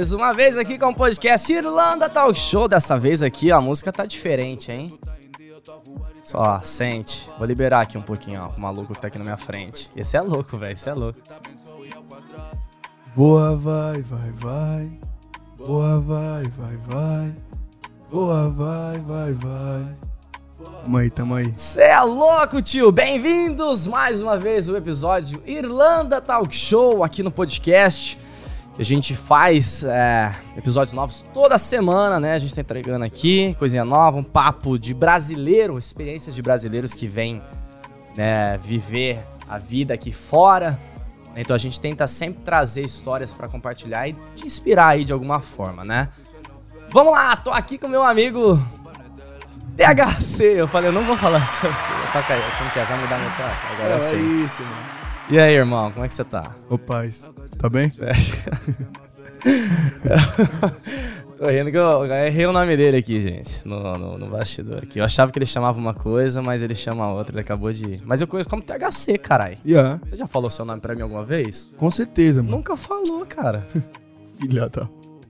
Mais uma vez aqui com o podcast Irlanda Talk Show. Dessa vez aqui, ó, a música tá diferente, hein? Só, sente. Vou liberar aqui um pouquinho, ó, o maluco que tá aqui na minha frente. Esse é louco, velho, esse é louco. Boa, vai, vai, vai. Boa, vai, vai, vai. Boa, vai, vai, vai. Tamo aí, tamo aí. Cê é louco, tio! Bem-vindos mais uma vez ao episódio Irlanda Talk Show aqui no podcast. A gente faz é, episódios novos toda semana, né? A gente tá entregando aqui coisinha nova, um papo de brasileiro, experiências de brasileiros que vêm né, viver a vida aqui fora. Então a gente tenta sempre trazer histórias para compartilhar e te inspirar aí de alguma forma, né? Vamos lá, tô aqui com meu amigo THC. Eu falei, eu não vou falar. Deixa eu tocar aí. Como que é? Já me dá meu toque. Agora É sim. isso, mano. E aí, irmão, como é que você tá? Ô, paz. Tá bem? Tô rindo que eu eu errei o nome dele aqui, gente, no, no, no bastidor aqui. Eu achava que ele chamava uma coisa, mas ele chama outra, ele acabou de... Mas eu conheço como THC, carai. Yeah, Você já falou seu nome pra mim alguma vez? com certeza, mano. Nunca falou, cara. Filha da.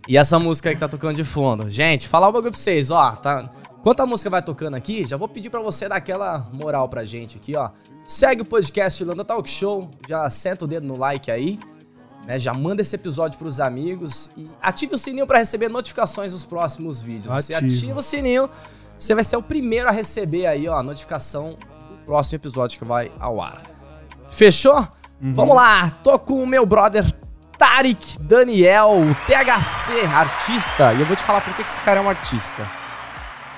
E essa música aí que tá tocando de fundo? Gente, falar um bagulho pra vocês, ó, tá... Enquanto a música vai tocando aqui, já vou pedir pra você dar aquela moral pra gente aqui, ó. Segue o podcast Irlanda Talk Show, já senta o dedo no like aí, né? Já manda esse episódio pros amigos e ative o sininho pra receber notificações dos próximos vídeos. Você Ativa. ativa o sininho, você vai ser o primeiro a receber aí, ó, a notificação do próximo episódio que vai ao ar. Fechou? Vamos lá, tô com o meu brother Tarek Daniel, o THC, artista. E eu vou te falar por que esse cara é um artista.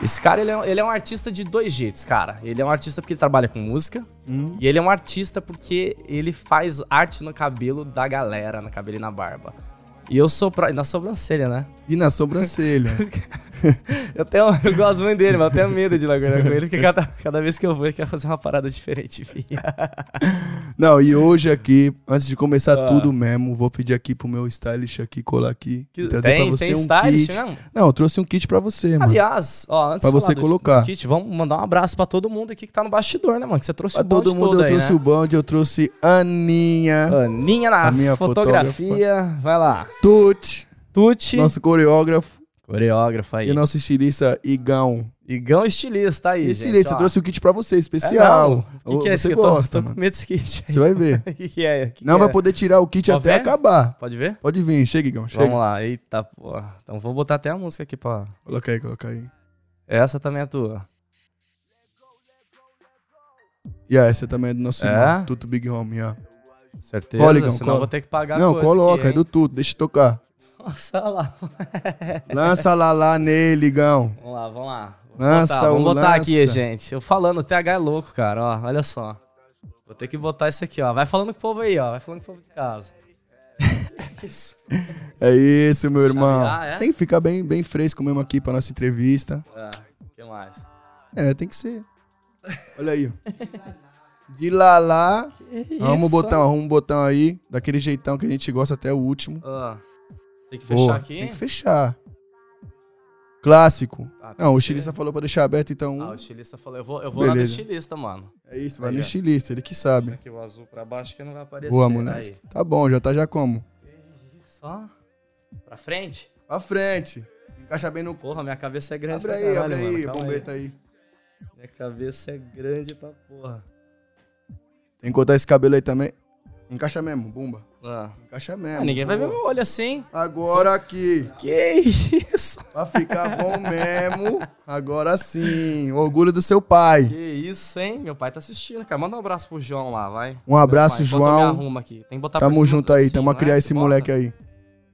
Esse cara, ele é, ele é um artista de dois jeitos, cara. Ele é um artista porque ele trabalha com música. Hum. E ele é um artista porque ele faz arte no cabelo da galera, no cabelo e na barba. E eu sou pra... e na sobrancelha, né? E na sobrancelha. Eu, tenho, eu gosto muito dele, mas eu tenho medo de ir lá guardar com ele, porque cada, cada vez que eu vou, ele quer fazer uma parada diferente. Não, e hoje aqui, antes de começar Ah. tudo mesmo, vou pedir aqui pro meu stylist aqui colar aqui. Que- trazer tem- pra você tem um stylist kit. mesmo? Não, eu trouxe um kit pra você, mano. Aliás, ó, antes Pra você colocar. kit, vamos mandar um abraço pra todo mundo aqui que tá no bastidor, né, mano? Que você trouxe Pra o bonde todo mundo, todo eu aí, trouxe né? o bonde, eu trouxe Aninha, Aninha na A minha fotografia. Vai lá. Tuti, Tuti, nosso coreógrafo, coreógrafo aí. e nosso estilista Igão. Igão estilista aí, E gente. estilista, ó. eu trouxe o kit pra você, É, especial. não. O que, que é esse você que eu tô- gosta, tô, com medo desse kit. Você vai ver. O que, que é? Que Não vai é? poder tirar o kit Pode até ver? acabar. Pode ver? Pode vir, chega, Igão, chega. Vamos lá. Eita, porra. Então vou botar até a música aqui pra... Coloca aí, coloca aí. Essa também é tua. E yeah, essa também é do nosso É? irmão, Tuto Big Home, yeah. Certeza, Cola, Igão, senão vou ter que pagar Não, coloca, aqui, é do? Tuto, deixa eu tocar. Nossa, olha lá. Lança lá lá nele, Igão. Vamos lá, vamos lá. Vamos Lança botar, vamos botar aqui, lança. gente. Eu falando, o TH é louco, cara, ó. Olha só. Vou ter que botar isso aqui, ó. Vai falando com o povo aí, ó. Vai falando com o povo de casa. isso. É isso, meu irmão. É? Tem que ficar bem, bem fresco mesmo aqui pra nossa entrevista. É, o que mais? É, tem que ser. Olha aí, ó. De lá lá. Arruma o Isso, botão, arruma o botão aí. Daquele jeitão que a gente gosta até o último. ó. Tem que fechar aqui? Tem que fechar. Clássico. Ah, tem Não, o estilista falou pra deixar aberto, então. Ah, o estilista falou. Eu vou, eu vou lá no estilista, mano. É isso, vai Aí, no estilista, ele que sabe. Aqui o azul pra baixo que não vai aparecer. Boa, Aí. moleque. Tá bom, já tá já como? Só. Pra frente. Pra frente. Encaixa bem no. Porra, minha cabeça é grande Abre pra aí, caralho, abre mano. aí, Calma bombeta aí. Minha cabeça é grande pra porra. Tem que cortar esse cabelo aí também. Encaixa mesmo, bumba. Ah. Encaixa mesmo. Ah, ninguém vai ver meu olho assim. Agora aqui. Que isso? Pra ficar bom mesmo. Agora sim. Orgulho do seu pai. Que isso, hein? Meu pai tá assistindo, cara. Manda um abraço pro João lá, vai. Um abraço, João. me arrumo aqui. Tem que botar Tamo junto aí. assim, Tamo a não criar é? esse Que moleque bota? aí.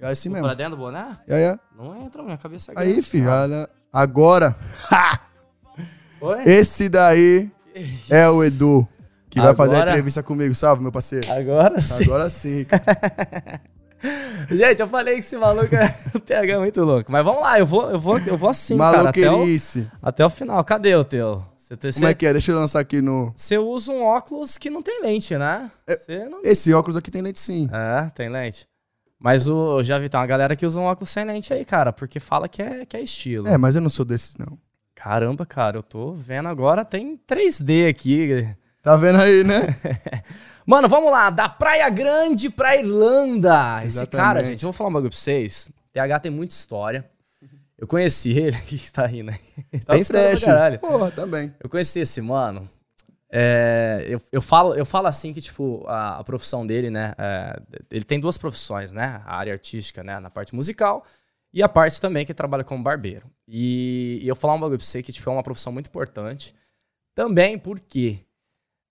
É assim mesmo. Pra dentro do boné? E aí, Não entra, minha cabeça é grande. aí, filho. olha. Agora, Oi? esse daí Que isso? é o Edu. Que vai fazer a Agora- entrevista comigo. Salve, meu parceiro. Agora sim. Agora sim. cara. Gente, eu falei que esse maluco é o TH é muito louco. Mas vamos lá, eu vou, eu vou, eu vou assim, cara. Até o, até o final. Cadê o teu? Você, Como você, é que é? Deixa eu lançar aqui no. você usa um óculos que não tem lente, né? É- não... Esse óculos aqui tem lente sim. É, tem lente. Mas o, eu já vi, tem uma galera que usa um óculos sem lente aí, cara, porque fala que é, que é estilo. É, mas eu não sou desses, não. Caramba, cara, eu tô vendo agora, tem 3D aqui. Tá vendo aí, né? Mano, vamos lá, da Praia Grande pra Irlanda. Esse Exatamente. cara, gente, eu vou falar um bagulho pra vocês. TH tem muita história. Eu conheci ele, que tá rindo aí. Tá tem história pra caralho. Porra, também. Eu conheci esse mano. é, eu, eu, falo, eu falo assim que, tipo, a, a profissão dele, né? é, ele tem duas profissões, né? A área artística, né? Na parte musical e a parte também que trabalha como barbeiro. E, e eu vou falar um bagulho pra você que, tipo, é uma profissão muito importante. Também porque,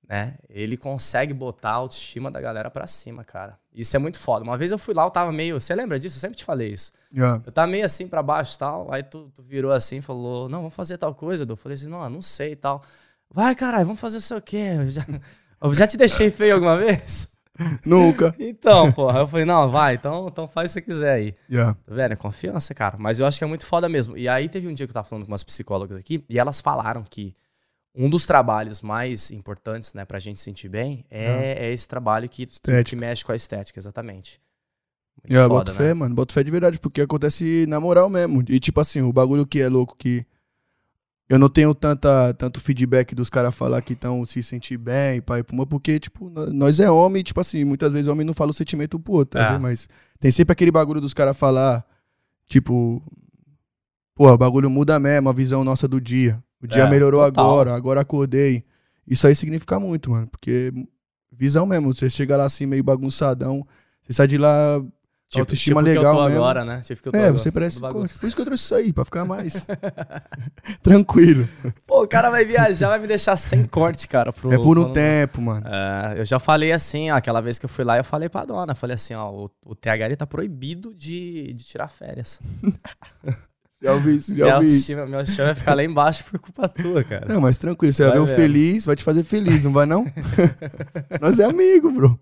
né? Ele consegue botar a autoestima da galera pra cima, cara. Isso é muito foda. Uma vez eu fui lá, eu tava meio. Você lembra disso? Eu sempre te falei isso. Yeah. Eu tava meio assim pra baixo e tal. Aí tu, tu virou assim e falou: Não, vamos fazer tal coisa. Eu falei assim: Não, não sei e tal. Vai, caralho, vamos fazer isso o quê? Eu já, eu já te deixei feio alguma vez? Nunca. Então, porra. Eu falei: Não, vai, então, então faz o que você quiser aí. Yeah. Tá vendo? É confiança, cara. Mas eu acho que é muito foda mesmo. E aí teve um dia que eu tava falando com umas psicólogas aqui e elas falaram que um dos trabalhos mais importantes, né, pra gente se sentir bem é, é esse trabalho que, que mexe com a estética, exatamente. Muito Yeah, foda, boto fé, mano. Boto fé de verdade, porque acontece na moral mesmo. E tipo assim, o bagulho que é louco que eu não tenho tanta, tanto feedback dos caras falar que estão se sentir bem, pai, puma, porque, tipo, nó- nós é homem, e, tipo assim, muitas vezes homem não fala o sentimento pro outro, tá É. Mas tem sempre aquele bagulho dos caras falar, tipo, porra, o bagulho muda mesmo, a visão nossa do dia. O dia É, melhorou total. agora, agora acordei. Isso aí significa muito, mano, porque visão mesmo, você chega lá assim meio bagunçadão, você sai de lá Tipo, Autoestima tipo que legal eu tô mesmo. agora, né? Tipo que eu tô é, agora, você parece. por isso que eu trouxe isso aí, pra ficar mais. Tranquilo. Pô, o cara vai viajar, vai me deixar sem corte, cara. Pro, é por um quando- tempo, mano. É, eu já falei assim, ó, aquela vez que eu fui lá, eu falei pra dona, falei assim, ó, o, o TH ele tá proibido de, de tirar férias. Já ouvi isso, já Minha ouvi isso. autoestima, minha autoestima vai ficar lá embaixo por culpa tua, cara. Não, mas tranquilo, você vai Vai ver o feliz, vai te fazer feliz, não vai não? Nós é amigo, bro.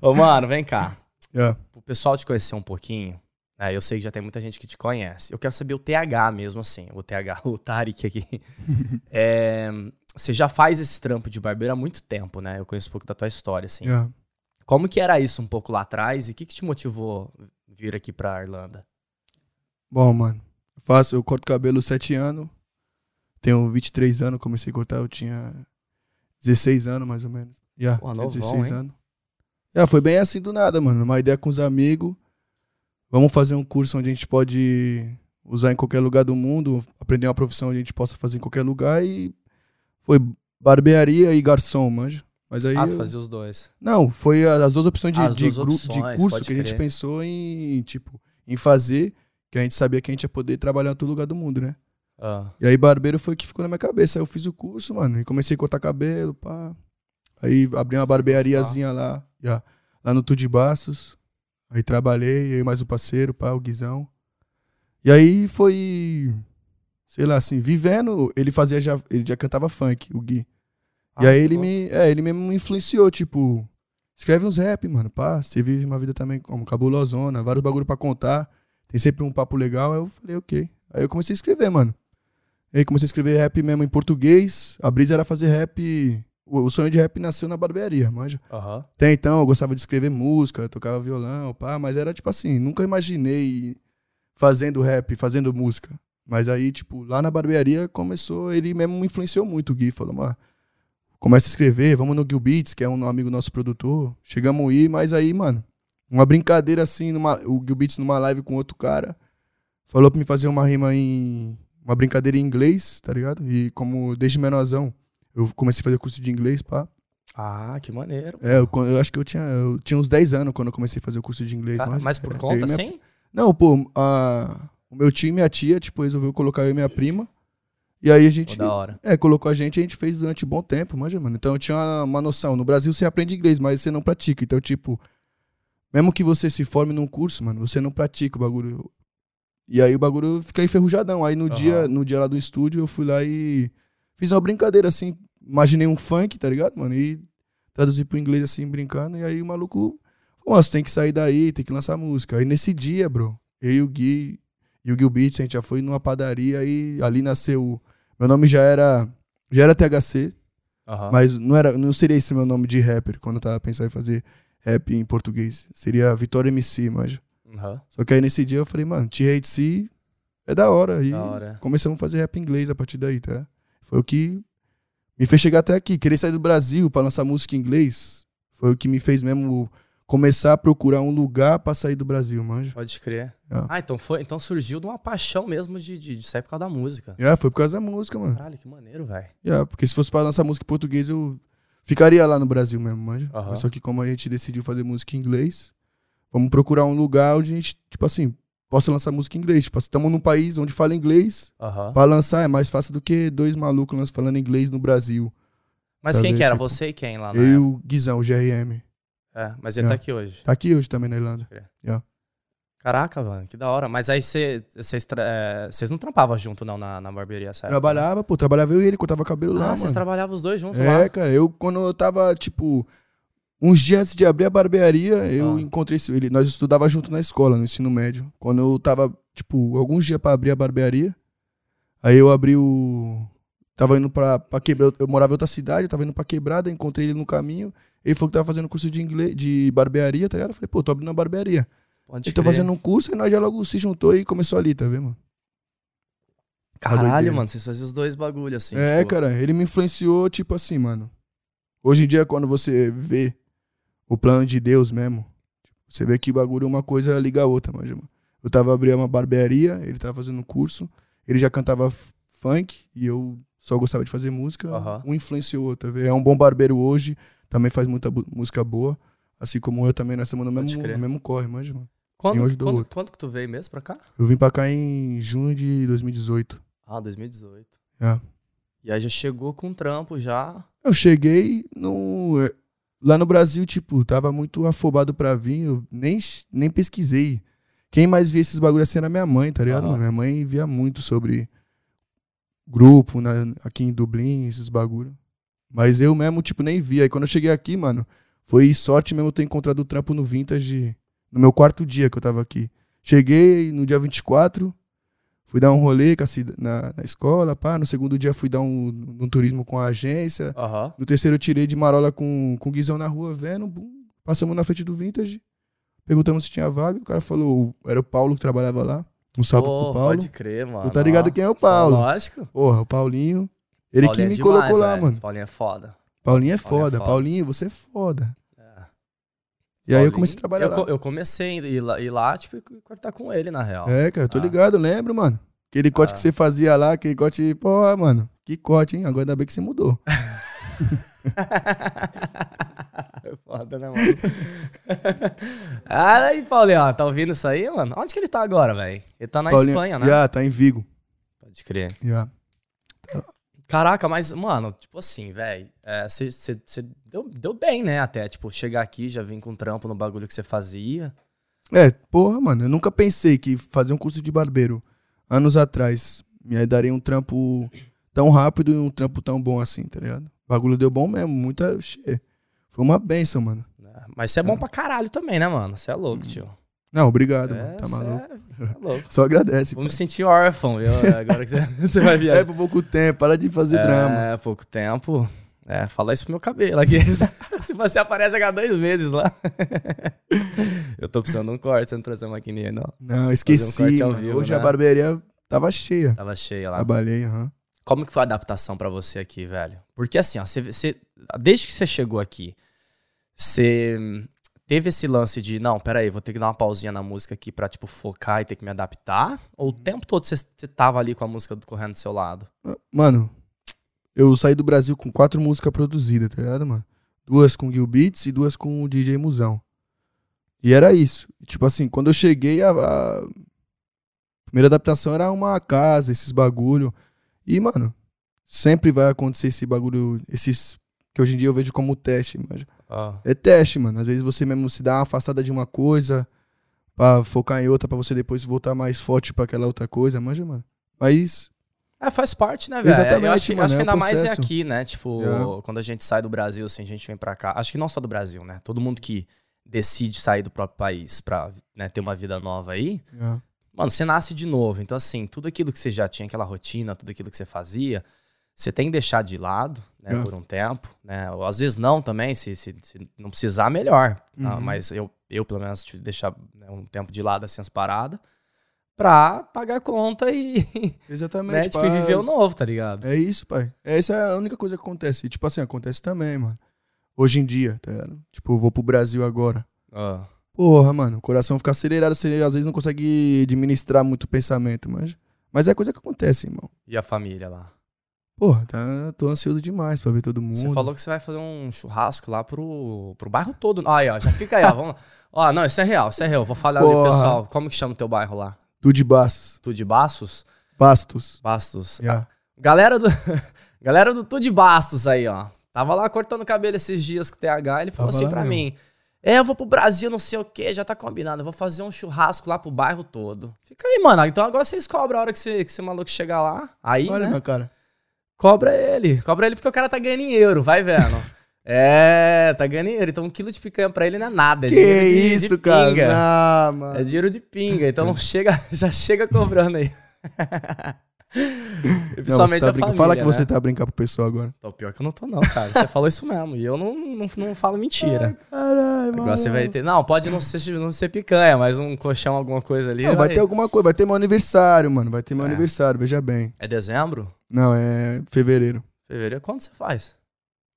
Ô, mano, vem cá. Yeah. O pessoal te conhecer um pouquinho, né, eu sei que já tem muita gente que te conhece. Eu quero saber o TH mesmo, assim, o TH, o Tarek aqui. É, você já faz esse trampo de barbeiro há muito tempo, né? Eu conheço um pouco da tua história, assim. Yeah. Como que era isso um pouco lá atrás e o que, que te motivou vir aqui pra Irlanda? Bom, mano, eu faço, eu corto cabelo 7 anos. Tenho 23 anos, comecei a cortar, eu tinha 16 anos, mais ou menos. Yeah, Pô, tinha novão, 16 hein? anos. Yeah, foi bem assim do nada, mano. Uma ideia com os amigos. Vamos fazer um curso onde a gente pode usar em qualquer lugar do mundo, aprender uma profissão onde a gente possa fazer em qualquer lugar e foi barbearia e garçom, manja. Mas aí Ah, tu eu- fazia os dois. não, foi as duas opções de, As de, duas opções, de curso que a gente pensou em, tipo, em fazer, que a gente sabia que a gente ia poder trabalhar em todo lugar do mundo, né? Ah, E aí barbeiro foi o que ficou na minha cabeça. Aí eu fiz o curso, mano, e comecei a cortar cabelo, pá. Aí abri uma barbeariazinha lá, já, lá no Bastos. Aí trabalhei, e mais um parceiro, pá, o Guizão. E aí foi, sei lá, assim, vivendo, ele fazia já, ele já cantava funk, o Gui. E Ah, aí que ele louco. me, é, ele mesmo me influenciou, tipo, escreve uns rap, mano, pá, você vive uma vida também como cabulosona, vários bagulho pra contar, tem sempre um papo legal, aí eu falei, ok. Aí eu comecei a escrever, mano. Aí comecei a escrever rap mesmo em português, a brisa era fazer rap, o, sonho de rap nasceu na barbearia, manja. Aham. Até então eu gostava de escrever música, tocava violão, pá, mas era tipo assim, nunca imaginei fazendo rap, fazendo música. Mas aí, tipo, lá na barbearia começou, ele mesmo me influenciou muito, o Gui. Falou, mano, começa a escrever, vamos no Gil Beats, que é um amigo nosso produtor. Chegamos a ir, mas aí, mano, uma brincadeira assim, numa, o Gil Beats numa live com outro cara, falou pra me fazer uma rima em. Uma brincadeira em inglês, tá ligado? E como desde menorzão, eu comecei a fazer curso de inglês, pá. Ah, que maneiro. É, eu, eu acho que eu tinha, eu tinha uns 10 anos quando eu comecei a fazer o curso de inglês. Cara, manja. mas por É, conta, minha- assim? Não, pô, a- o meu tio e minha tia, tipo, resolveu colocar eu e minha prima. E aí a gente, da hora. é, colocou a gente e a gente fez durante um bom tempo, manja, mano. Então eu tinha uma, uma noção. No Brasil você aprende inglês, mas você não pratica. Então, tipo, mesmo que você se forme num curso, mano, você não pratica o bagulho. E aí o bagulho fica enferrujadão. Aí no, Aham. dia, no dia lá do estúdio, eu fui lá e fiz uma brincadeira, assim. Imaginei um funk, tá ligado, mano? E traduzi pro inglês, assim, brincando. E aí o maluco falou, "Ó, você tem que sair daí, tem que lançar música. Aí nesse dia, bro, eu e o Gui e o Gil Beats, a gente já foi numa padaria e ali nasceu. Meu nome já era. Já era THC, Aham. mas não, era, não seria esse meu nome de rapper quando eu tava pensando em fazer rap em português. Seria Vitória MC, manja. Aham. Só que aí nesse dia eu falei, mano, T-Hate é da hora. E Da hora. começamos a fazer rap em inglês a partir daí, tá? Foi o que me fez chegar até aqui. Querer sair do Brasil pra lançar música em inglês foi o que me fez mesmo começar a procurar um lugar pra sair do Brasil, manja. Pode crer. É. Ah, então, foi, então surgiu de uma paixão mesmo de, de, de sair por causa da música. É, foi por causa da música, mano. Caralho, que maneiro, velho. É, porque se fosse pra lançar música em português, eu ficaria lá no Brasil mesmo, manja. Só que como a gente decidiu fazer música em inglês, vamos procurar um lugar onde a gente, tipo assim, possa lançar música em inglês. Tipo, estamos num país onde fala inglês, Aham. pra lançar é mais fácil do que dois malucos falando inglês no Brasil. Mas Tá quem vendo, que era? tipo, Você e quem lá, né? Eu e o Guizão, o GRM. É, mas ele É. tá aqui hoje. Tá aqui hoje também na Irlanda. Caraca, mano, que da hora. Mas aí cê- vocês é, não trampavam junto, não, na, na barbearia, certo? Trabalhava, pô, trabalhava eu e ele, cortava cabelo lá, Ah, vocês trabalhavam os dois juntos É, lá? cara, eu quando eu tava, tipo, uns dias antes de abrir a barbearia, eu Ah. encontrei esse- ele. Nós estudava junto na escola, no ensino médio. Quando eu tava, tipo, alguns dias pra abrir a barbearia, aí eu abri o. Tava indo pra, pra quebrar. Eu morava em outra cidade, eu tava indo pra quebrada, encontrei ele no caminho. Ele falou que tava fazendo curso de inglês, de barbearia, tá ligado? Eu falei, pô, tô abrindo uma barbearia. Pode Ele tá crer. fazendo um curso e nós já logo se juntou e começou ali, tá vendo, mano? Caralho, doideira. mano, vocês faziam os dois bagulho assim. é, tipo, cara, ele me influenciou, tipo assim, mano. Hoje em dia, quando você vê o plano de Deus mesmo, você vê que bagulho uma coisa liga a outra, mano. Eu tava abrindo uma barbearia, ele tava fazendo um curso, ele já cantava funk e eu só gostava de fazer música. Aham. Um influenciou o outro, tá vendo? É um bom barbeiro hoje, também faz muita música boa. Assim como eu também, nós estamos no mesmo, no mesmo corre, manja, mano. Quando, quando, outro. quando que tu veio mesmo pra cá? Eu vim pra cá em junho de 2018. Ah, 2018. É. E aí já chegou com trampo já. Eu cheguei no. eh, Lá no Brasil, tipo, tava muito afobado pra vir, eu nem, nem pesquisei. Quem mais via esses bagulhos assim era minha mãe, tá ligado? Minha mãe via muito sobre grupo na, aqui em Dublin, esses bagulhos. Mas eu mesmo, tipo, nem via. Aí quando eu cheguei aqui, mano, foi sorte mesmo ter encontrado o trampo no Vintage no meu quarto dia que eu tava aqui. Cheguei no dia 24, fui dar um rolê na, na escola, pá. No segundo dia fui dar um, um turismo com a agência. Aham. No terceiro eu tirei de marola com, com o Guizão na rua, vendo. bum, passamos na frente do Vintage. Perguntamos se tinha vaga. O cara falou, era o Paulo que trabalhava lá. Um salve Pô, pro Paulo. Pode crer, mano. Tu tá ligado quem é o Paulo? Lógico. Porra, o Paulinho. Ele Paulinho que é me demais, colocou lá, velho. mano. Paulinho é foda. Paulinho é Paulinho é foda. foda. Paulinho, você é foda. E aí eu Paulinho- comecei a trabalhar eu, lá. eu comecei a ir lá, ir lá, tipo, e cortar com ele, na real. É, cara, eu tô Ah. ligado, eu lembro, mano. Aquele corte Ah. que você fazia lá, aquele corte, porra, mano. Que corte, hein? Agora ainda bem que você mudou. É foda, né, mano? ah, aí, Paulinho, ó, tá ouvindo isso aí, mano? Onde que ele tá agora, velho? Ele tá na Paulinho- Espanha, né? Já, tá em Vigo. Pode crer. Já. Caraca, mas, mano, tipo assim, velho, você deu, deu bem, né? Até, tipo, chegar aqui, já vim com trampo no bagulho que você fazia. É, porra, mano, eu nunca pensei que fazer um curso de barbeiro anos atrás me daria um trampo tão rápido e um trampo tão bom assim, tá ligado? O bagulho deu bom mesmo, muita. Foi uma benção, mano. né? Mas você é bom pra caralho também, né, mano? Você é louco, tio. Não, obrigado, É, mano. Tá maluco. é- é louco. Só agradece. Vou me sentir órfão, viu? Agora que você- vai vir É por pouco tempo, para de fazer drama. É, pouco tempo. É, fala isso pro meu cabelo aqui. Se você aparece há dois meses lá. Eu tô precisando de um corte, você não trouxe a maquininha, não. Não, esqueci. corte ao mano. vivo, Hoje né? a barbearia tava cheia. Tava cheia lá. Trabalhei, aham. Como que foi a adaptação pra você aqui, velho? Porque assim, ó, você, você- desde que você chegou aqui, você teve esse lance de, não, peraí, vou ter que dar uma pausinha na música aqui pra, tipo, focar e ter que me adaptar? Ou o tempo todo você, tava ali com a música correndo do seu lado? Mano, eu saí do Brasil com quatro músicas produzidas, tá ligado, mano? Duas com Gil Beats e duas com o DJ Musão. E era isso. Tipo assim, quando eu cheguei, a, a primeira adaptação era uma casa, esses bagulho. E, mano, sempre vai acontecer esse bagulho, esses que hoje em dia eu vejo como teste, manja. Ah, É teste, mano. Às vezes você mesmo se dá uma afastada de uma coisa pra focar em outra, pra você depois voltar mais forte pra aquela outra coisa, manja, mano. Mas É, faz parte, né, velho? Exatamente, Eu acho, mano, acho que é ainda mais é aqui, né? Tipo, É. quando a gente sai do Brasil, assim, a gente vem pra cá. Acho que não só do Brasil, né? Todo mundo que decide sair do próprio país pra né, ter uma vida nova aí, é, mano, você nasce de novo. Então, assim, tudo aquilo que você já tinha, aquela rotina, tudo aquilo que você fazia, você tem que deixar de lado, né, É. por um tempo, né? Ou às vezes não também, se, se, se não precisar, melhor. tá? Uhum. Mas eu, eu, pelo menos, tive que deixar né, um tempo de lado, assim, as paradas, pra pagar a conta e, Exatamente. né, tipo, e viver o novo, tá ligado? É isso, pai. Essa é a única coisa que acontece. E, tipo assim, acontece também, mano. Hoje em dia, tá ligado? Tipo, eu vou pro Brasil agora. Ah, Porra, mano, o coração fica acelerado, você às vezes não consegue administrar muito o pensamento, mas, mas é coisa que acontece, irmão. e a família lá? Porra, tá, tô ansioso demais pra ver todo mundo. Você falou que você vai fazer um churrasco lá pro, pro bairro todo. Aí, ó, já fica aí, ó. Vamos... Ó, não, isso é real, isso é real. Vou falar ali, Porra. pessoal. Como que chama o teu bairro lá? Tu de Bastos. Tu de Bastos? Bastos. Bastos. Yeah. Galera do. Galera do Tu de Bastos aí, ó. Tava lá cortando cabelo esses dias com o TH. Ele falou Tava assim pra mesmo. mim. É, eu vou pro Brasil, não sei o que, já tá combinado. Eu vou fazer um churrasco lá pro bairro todo. Fica aí, mano. Então agora vocês cobram a hora que você, que você maluco chegar lá. Aí, Olha né? minha cara. Cobra ele. Cobra ele porque o cara tá ganhando euro, vai vendo. é, tá ganhando euro. Então um quilo de picanha pra ele não é nada. É Que dinheiro de- isso, de cara? pinga. É dinheiro de pinga. Então chega, já chega cobrando aí. E Não, você Principalmente tá a família, Fala que né? você tá brincando pro pessoal agora. Tô pior que eu não tô, não, cara. Você falou isso mesmo. E eu não, não, não falo mentira. Caralho, Agora você vai ter. Não, pode não ser, não ser picanha, mas um colchão, alguma coisa ali. Não, vai ter alguma coisa. Vai ter meu aniversário, mano. Vai ter meu É. aniversário, veja bem. É dezembro? Não, é fevereiro. Fevereiro? Quando você faz?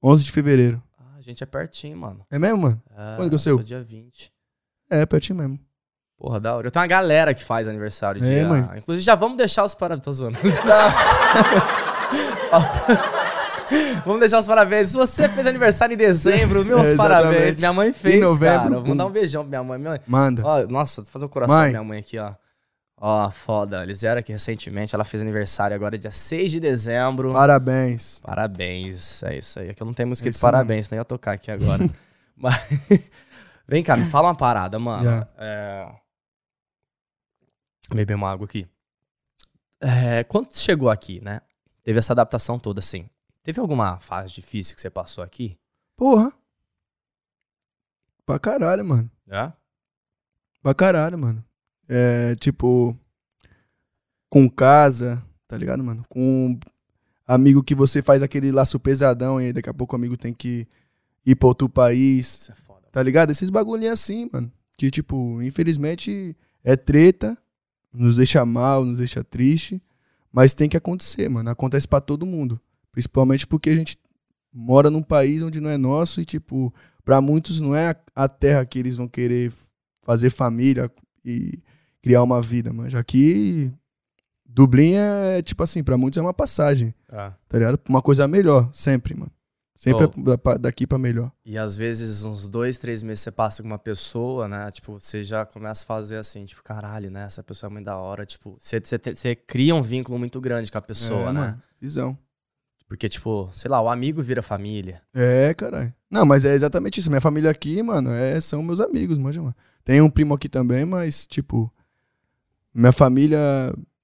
11 de fevereiro. Ah, a gente é pertinho, mano. É mesmo, mano? É, Quando que é o seu? dia 20. É, pertinho mesmo. Porra, da hora. Eu tenho uma galera que faz aniversário É, dia. mãe. Inclusive, já vamos deixar os parabéns. Tô zoando. vamos deixar os parabéns. Se você fez aniversário em dezembro, meus É, parabéns. Minha mãe fez, Em novembro, cara. Vou dar um beijão pra minha mãe. Minha mãe- Manda. Ó, nossa, vou fazer um coração Mãe. pra minha mãe aqui, ó. Ó, foda. Eles vieram aqui recentemente. Ela fez aniversário agora, dia 6 de dezembro. Parabéns. Parabéns. É isso aí. É que eu não tenho música É de parabéns, nem ia tocar aqui agora. Mas. Vem cá, me fala uma parada, mano. Yeah. É... Beber uma água aqui. É, quando chegou aqui, né? Teve essa adaptação toda, assim. Teve alguma fase difícil que você passou aqui? Porra. Pra caralho, mano. É? Pra caralho, mano. É, tipo. Com casa, tá ligado, mano? Com amigo que você faz aquele laço pesadão e daqui a pouco o amigo tem que ir pra outro país. Isso é foda. Tá ligado? Esses bagulhinhos assim, mano. Que, tipo, infelizmente é treta, nos deixa mal, nos deixa triste. Mas tem que acontecer, mano. Acontece pra todo mundo. Principalmente porque a gente mora num país onde não é nosso e, tipo, pra muitos não é a- terra que eles vão querer fazer família e criar uma vida, mano. Já que Dublin é, tipo assim, pra muitos é uma passagem, É. tá ligado? Pra Uma coisa melhor, sempre, mano. Sempre Oh. é daqui pra melhor. E às vezes, uns dois, três meses você passa com uma pessoa, né? Tipo, você já começa a fazer assim, tipo, caralho, né? Essa pessoa é muito da hora. Tipo, você, você, você cria um vínculo muito grande com a pessoa, é, né? Mano, visão. Porque, tipo, sei lá, o amigo vira família. É, caralho. Não, mas é exatamente isso. Minha família aqui, mano, é, são meus amigos, manja, mano. Tem um primo aqui também, mas, tipo, minha família,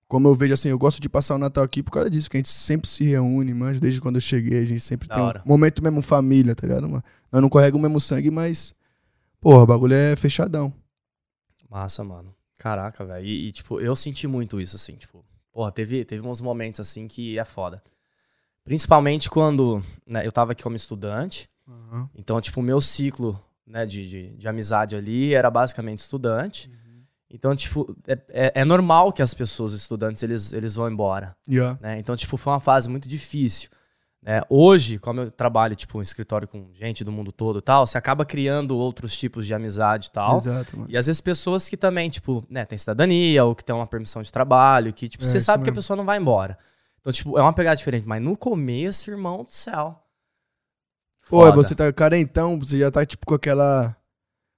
como eu vejo assim, eu gosto de passar o Natal aqui por causa disso, que a gente sempre se reúne, manja. Desde quando eu cheguei, a gente sempre Da tem hora. um momento mesmo família, tá ligado, mano? Nós não correga o mesmo sangue, mas, porra, o bagulho é fechadão. Massa, mano. Caraca, velho. E, e, tipo, eu senti muito isso, assim, tipo, porra, teve, teve uns momentos assim que é foda. Principalmente quando né, eu tava aqui como estudante. Aham. Então, tipo, o meu ciclo né, de, de, de amizade ali era basicamente estudante. Então, tipo, é, é, é normal que as pessoas, estudantes, eles, eles vão embora. Yeah. né? Então, tipo, foi uma fase muito difícil. né? Hoje, como eu trabalho, tipo, em escritório com gente do mundo todo e tal, você acaba criando outros tipos de amizade e tal. Exato, mano. E às vezes pessoas que também, tipo, né, tem cidadania ou que tem uma permissão de trabalho, que, tipo, É, você sabe que a mesmo. pessoa não vai embora. Então, tipo, é uma pegada diferente. Mas no começo, irmão do céu. Pô, Foda. você tá carentão, você já tá, tipo, com aquela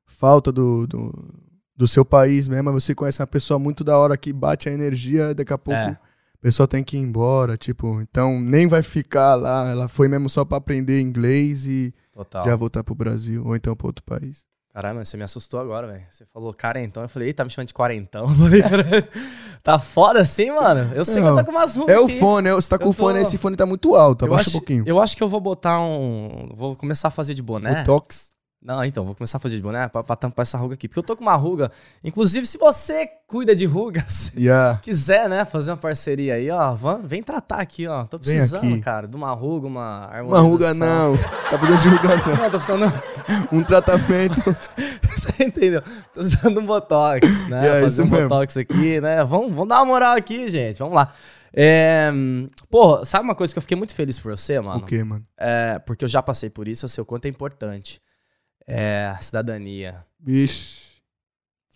falta do, do, do seu país mesmo, mas você conhece uma pessoa muito da hora que bate a energia, daqui a pouco É. a pessoa tem que ir embora, tipo, então nem vai ficar lá, ela foi mesmo só pra aprender inglês e Total. já voltar pro Brasil, ou então pra outro país. Caralho, mas você me assustou agora, velho. Você falou quarentão. Eu falei, eita, me chamando de quarentão. Falei, "Caralho, tá foda assim, mano? Eu sei que eu Não, tô com umas ruas É o aqui. fone, é- você tá com o fone, tô- esse fone tá muito alto, abaixa acho, um pouquinho. eu acho que eu vou botar um. Vou começar a fazer de boné. O Tox. Não, então, vou começar a fazer de boné pra, pra tampar essa ruga aqui. Porque eu tô com uma ruga. Inclusive, se você cuida de rugas, Yeah. quiser, né, fazer uma parceria aí, ó, vem tratar aqui, ó. Tô precisando, cara, de uma ruga, uma Uma harmonização. ruga não. Tá precisando de ruga não. Não, tô precisando... Um tratamento. Você entendeu? Tô usando um Botox, né? É, Fazer um mesmo. Botox aqui, né? Vamos, vamos dar uma moral aqui, gente. Vamos lá. É, pô, sabe uma coisa que eu fiquei muito feliz por você, mano? O quê, mano? É, porque eu já passei por isso, eu sei o quanto é importante. É a cidadania. Vixe.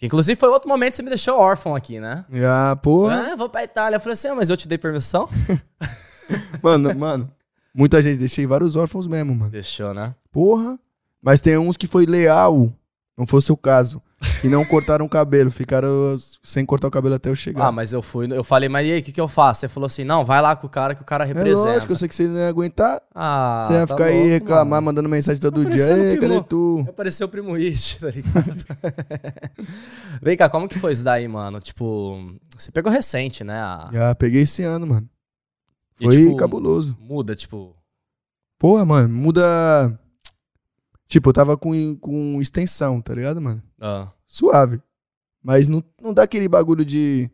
Inclusive, foi outro momento que você me deixou órfão aqui, né? Ah, porra. Ah, vou pra Itália. Eu falei assim, ah, mas eu te dei permissão? Mano, mano. Muita gente, deixei vários órfãos mesmo, mano. Deixou, né? Porra. Mas tem uns que foi leal. Não foi o seu caso. E não cortaram o cabelo. Ficaram sem cortar o cabelo até eu chegar. Ah, mas eu fui, eu falei, mas e aí, o que, que eu faço? Você falou assim, não, vai lá com o cara que o cara é representa. lógico, eu sei que você não ia aguentar. Ah, você ia tá ficar aí louco, reclamar, mano. mandando mensagem todo dia. Ei, cadê primo. tu? Apareceu o primo Rich, tá ligado? Vem cá, como que foi isso daí, mano? Tipo, você pegou recente, né? A- Já peguei esse ano, mano. e, Foi tipo, cabuloso. Muda, tipo. Porra, mano, muda. Tipo, eu tava com, com extensão, tá ligado, mano? Ah, Suave. Mas não, não dá aquele bagulho de.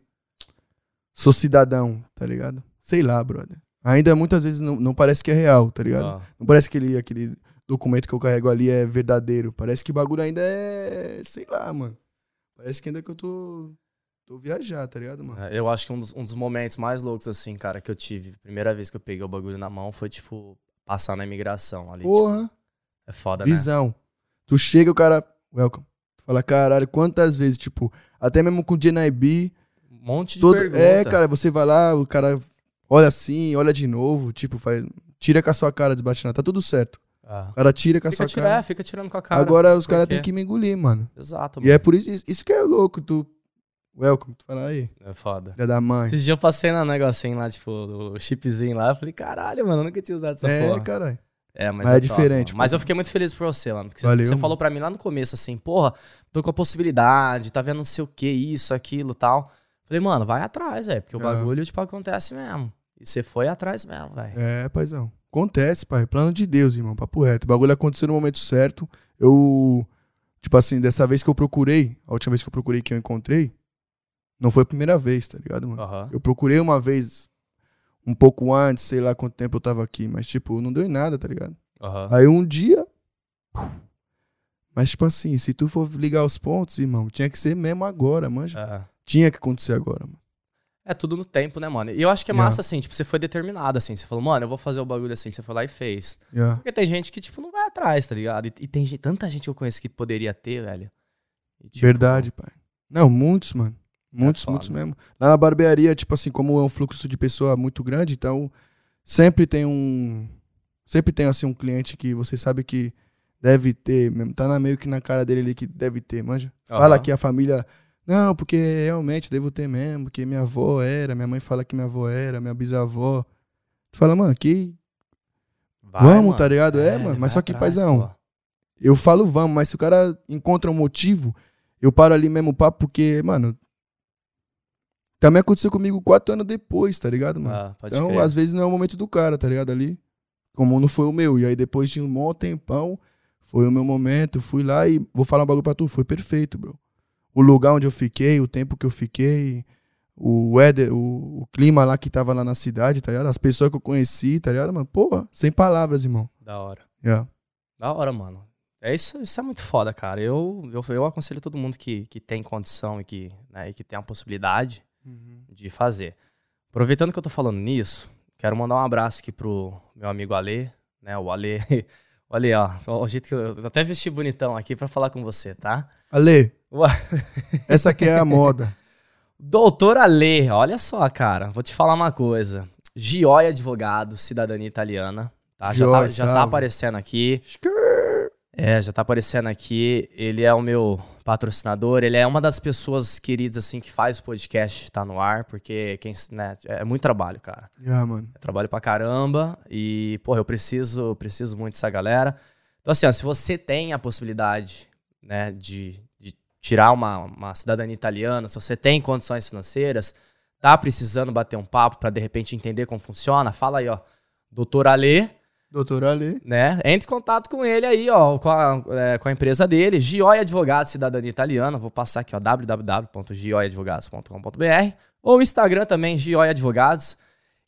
Sou cidadão, tá ligado? Sei lá, brother. Ainda muitas vezes não, não parece que é real, tá ligado? ah. Não parece que aquele, aquele documento que eu carrego ali é verdadeiro. Parece que o bagulho ainda é. Sei lá, mano. Parece que ainda que eu tô. Tô viajar, tá ligado, mano? É, Eu acho que um dos, um dos momentos mais loucos, assim, cara, que eu tive, primeira vez que eu peguei o bagulho na mão, foi, tipo, passar na imigração ali. tipo, Porra, é foda, né? visão. Tu chega, o cara. Welcome. Fala, caralho, quantas vezes, tipo, até mesmo com o JNIB. Um monte de Todo, pergunta. é, cara, você vai lá, o cara olha assim, olha de novo, tipo, faz, tira com a sua cara desbatinada, tá tudo certo. Ah. O cara tira com a Fica, sua tira, cara. é, fica tirando com a cara. Agora os caras têm que me engolir, mano. Exato, E mano. é por isso, isso que é louco, tu. Welcome, tu fala aí, É foda. filha da mãe. Esses dias eu passei no negocinho lá, tipo, o chipzinho lá, eu falei, caralho, mano, eu nunca tinha usado essa É, porra. caralho. É, mas, Mas é top, diferente, mano. Mas eu fiquei muito feliz por você, mano. Porque Valeu, você falou pra mim lá no começo, assim, porra, tô com a possibilidade, tá vendo não sei o que, isso, aquilo tal. Falei, mano, vai atrás, velho, porque o É. bagulho, tipo, acontece mesmo. E você foi atrás mesmo, velho. É, paizão. Acontece, pai. Plano de Deus, irmão. Papo reto. O bagulho aconteceu no momento certo. Eu. Tipo assim, dessa vez que eu procurei, a última vez que eu procurei que eu encontrei, não foi a primeira vez, tá ligado, mano? Aham. Eu procurei uma vez, um pouco antes, sei lá quanto tempo eu tava aqui, mas, tipo, não deu em nada, tá ligado? Aham. Aí um dia. Mas, tipo assim, se tu for ligar os pontos, irmão, tinha que ser mesmo agora, manja. É. Tinha que acontecer agora, mano. É tudo no tempo, né, mano? E eu acho que é Yeah. massa, assim, tipo, você foi determinado, assim. Você falou, mano, eu vou fazer o bagulho assim. Você foi lá e fez. Yeah. Porque tem gente que, tipo, não vai atrás, tá ligado? E, e tem gente- tanta gente que eu conheço que poderia ter, velho. E, tipo, Verdade, pai. Não, muitos, mano. Muitos, foda. muitos mesmo. Lá na barbearia, tipo assim, como é um fluxo de pessoa muito grande, então sempre tem um. Sempre tem, assim, um cliente que você sabe que deve ter, mesmo. Tá na, meio que na cara dele ali que deve ter, manja. Fala Aham. que a família. Não, porque realmente devo ter mesmo, porque minha avó era, minha mãe fala que minha avó era, minha bisavó. Tu fala, mano, que. vai, Vamos, mano. tá ligado? É, mano, mas só que, atrás, paizão, pô. Eu falo vamos, mas se o cara encontra um motivo, eu paro ali mesmo o papo, porque, mano. Também aconteceu comigo quatro anos depois, tá ligado, mano? Ah, pode então, crer. às vezes não é o momento do cara, tá ligado? Ali. Como não foi o meu. E aí, depois de um bom tempão, foi o meu momento. Fui lá e vou falar um bagulho pra tu. Foi perfeito, bro. O lugar onde eu fiquei, o tempo que eu fiquei, o weather, o, o clima lá que tava lá na cidade, tá ligado? As pessoas que eu conheci, tá ligado, mano? Porra, sem palavras, irmão. Da hora. Yeah. Da hora, mano. É isso, isso é muito foda, cara. Eu, eu, eu aconselho todo mundo que, que tem condição e que, né, e que tem a possibilidade de fazer. Aproveitando que eu tô falando nisso, quero mandar um abraço aqui pro meu amigo Ale, né? O Ale. O Ale, ó. O jeito que eu, eu até vesti bonitão aqui pra falar com você, tá? Ale, Ué. essa aqui é a moda. Doutor Ale, olha só, cara. Vou te falar uma coisa. Gioi Advogado, cidadania italiana. Tá? Já, tá, já tá aparecendo aqui. É, já tá aparecendo aqui. Ele é o meu patrocinador. Ele é uma das pessoas queridas, assim, que faz o podcast tá no ar, porque quem, né, é muito trabalho, cara. Yeah, mano. É trabalho pra caramba. E, porra, eu preciso, preciso muito dessa galera. Então, assim, ó, se você tem a possibilidade, né, de, de tirar uma, uma cidadania italiana, se você tem condições financeiras, tá precisando bater um papo pra de repente entender como funciona, fala aí, ó. Doutor Ale, Doutor Ale. né? Entre em contato com ele aí, ó, com a, é, com a empresa dele, Gioia Advogados Cidadania Italiana. Vou passar aqui, ó, www.gioiadvogados.com.br ou Instagram também, Gioia Advogados.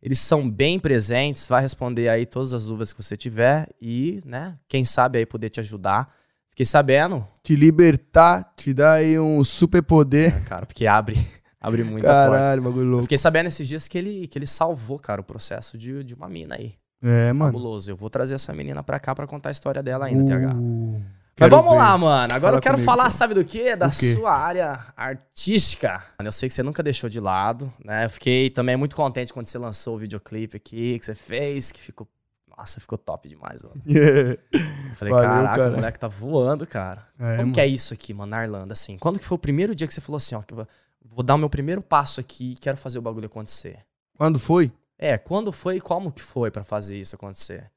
Eles são bem presentes, vai responder aí todas as dúvidas que você tiver e, né, quem sabe aí poder te ajudar. Fiquei sabendo, Te libertar, te dar aí um super poder. né, cara, porque abre, abre muita porta. Caralho, bagulho Eu louco. fiquei sabendo esses dias que ele, que ele salvou, cara, o processo de, de uma mina aí. É, mano. Fabuloso. Eu vou trazer essa menina pra cá pra contar a história dela ainda, TH. Uh, Mas quero vamos ver. lá, mano. Agora Fala eu quero comigo, falar, sabe do quê? Da quê? sua área artística. Mano, Eu sei que você nunca deixou de lado, né? Eu fiquei também muito contente quando você lançou o videoclipe aqui, que você fez, que ficou. Nossa, ficou top demais, mano. Yeah. Eu falei, Valeu, caraca, cara. o moleque tá voando, cara. É, Como que é isso aqui, mano, na Irlanda, assim? Quando que foi o primeiro dia que você falou assim, ó, que eu vou- vou dar o meu primeiro passo aqui e quero fazer o bagulho acontecer? Quando foi? É, quando foi e como que foi pra fazer isso acontecer?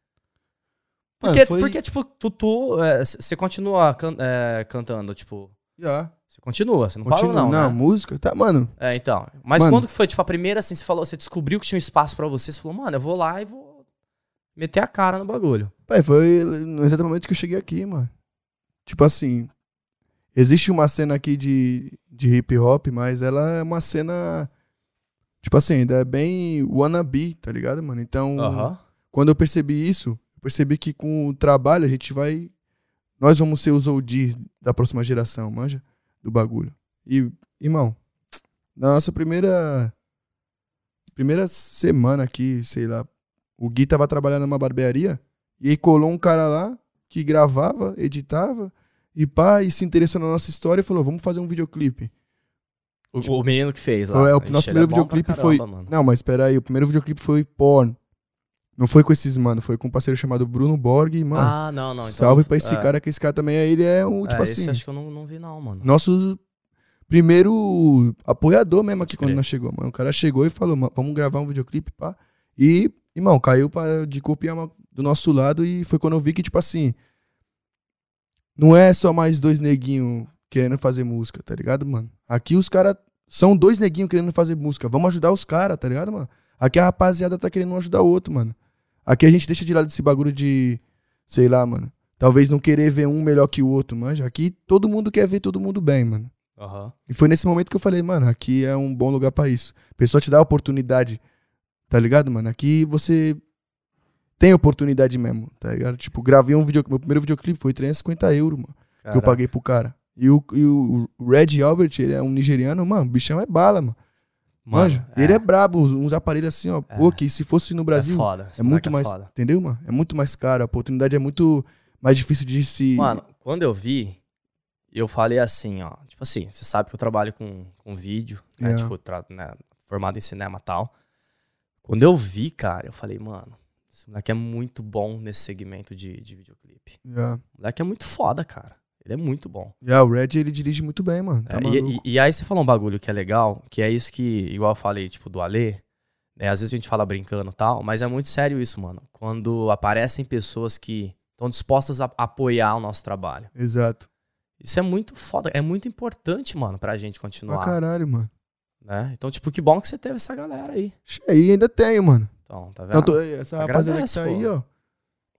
Mano, Porque, foi- porque tipo, tu, tu, é, você continua can- é, cantando, tipo, Já. você continua, você não Continua. parou não, Não, né? música. Tá, mano. É, então. Mas Mano. quando que foi, tipo, a primeira, assim, você falou, você descobriu que tinha um espaço pra você, você falou, mano, eu vou lá e vou meter a cara no bagulho. Pai, foi no exato momento que eu cheguei aqui, mano. Tipo assim, existe uma cena aqui de, de hip hop, mas ela é uma cena. Tipo assim, ainda é bem wannabe, tá ligado, mano? Então, quando eu percebi isso, eu percebi que com o trabalho a gente vai. Nós vamos ser os OGs da próxima geração, manja? Do bagulho. E, irmão, na nossa primeira. Primeira semana aqui, sei lá, o Gui tava trabalhando numa barbearia e aí colou um cara lá que gravava, editava e pá, e se interessou na nossa história e falou: vamos fazer um videoclipe. O, o menino que fez lá. É, o nosso é primeiro pra videoclipe foi- mano. Não, mas espera aí, o primeiro videoclipe foi porn. Não foi com esses mano, foi com um parceiro chamado Bruno Borg, mano. Ah, não, não. Então, salve pra esse é, cara, que esse cara também, ele é um, tipo é, assim, Esse acho que eu não, não vi, não, mano. nosso primeiro apoiador mesmo aqui quando nós chegou, mano. O cara chegou e falou, "Mano, vamos gravar um videoclipe, pá. E, irmão, caiu pra, de copiar do nosso lado e foi quando eu vi que, tipo assim, não é só mais dois neguinhos querendo fazer música, tá ligado, mano? Aqui os caras são dois neguinhos querendo fazer música. Vamos ajudar os caras, tá ligado, mano? Aqui a rapaziada tá querendo um ajudar o outro, mano. Aqui a gente deixa de lado esse bagulho de, sei lá, mano. Talvez não querer ver um melhor que o outro, manja. Aqui todo mundo quer ver todo mundo bem, mano. Aham. E foi nesse momento que eu falei, mano, aqui é um bom lugar pra isso. A pessoa te dá a oportunidade, tá ligado, mano? Aqui você tem oportunidade mesmo, tá ligado? Tipo, gravei um vídeo, meu primeiro videoclipe foi 350 euros, mano, que eu Caraca. paguei pro cara. E o, e o Red Albert, ele é um nigeriano, mano, o bichão é bala, mano. Mano, Manja? Ele é brabo, uns, uns aparelhos assim, ó, É. pô, que se fosse no Brasil, é foda. é muito moleque mais, foda. entendeu, mano? É muito mais caro, a oportunidade é muito mais difícil de se... Mano, quando eu vi, eu falei assim, ó. Tipo assim, você sabe que eu trabalho com, com vídeo, né? Yeah. Tipo, tra- né, formado em cinema e tal. Quando eu vi, cara, eu falei, mano, esse moleque é muito bom nesse segmento de, de videoclipe. Yeah. O moleque é muito foda, cara. Ele é muito bom. Yeah, o Red, ele dirige muito bem, mano, tá É, e, e- e aí você falou um bagulho que é legal, que é isso que, igual eu falei, tipo, do Alê, né? Às vezes a gente fala brincando e tal, mas é muito sério isso, mano. Quando aparecem pessoas que estão dispostas a apoiar o nosso trabalho. Exato. Isso é muito foda, é muito importante, mano, pra gente Pra continuar. caralho, mano. né? Então, tipo, que bom que você teve essa galera aí. E ainda tenho, mano. Então, tá vendo? Então, tô- essa rapaziada que tá aí, pô. ó.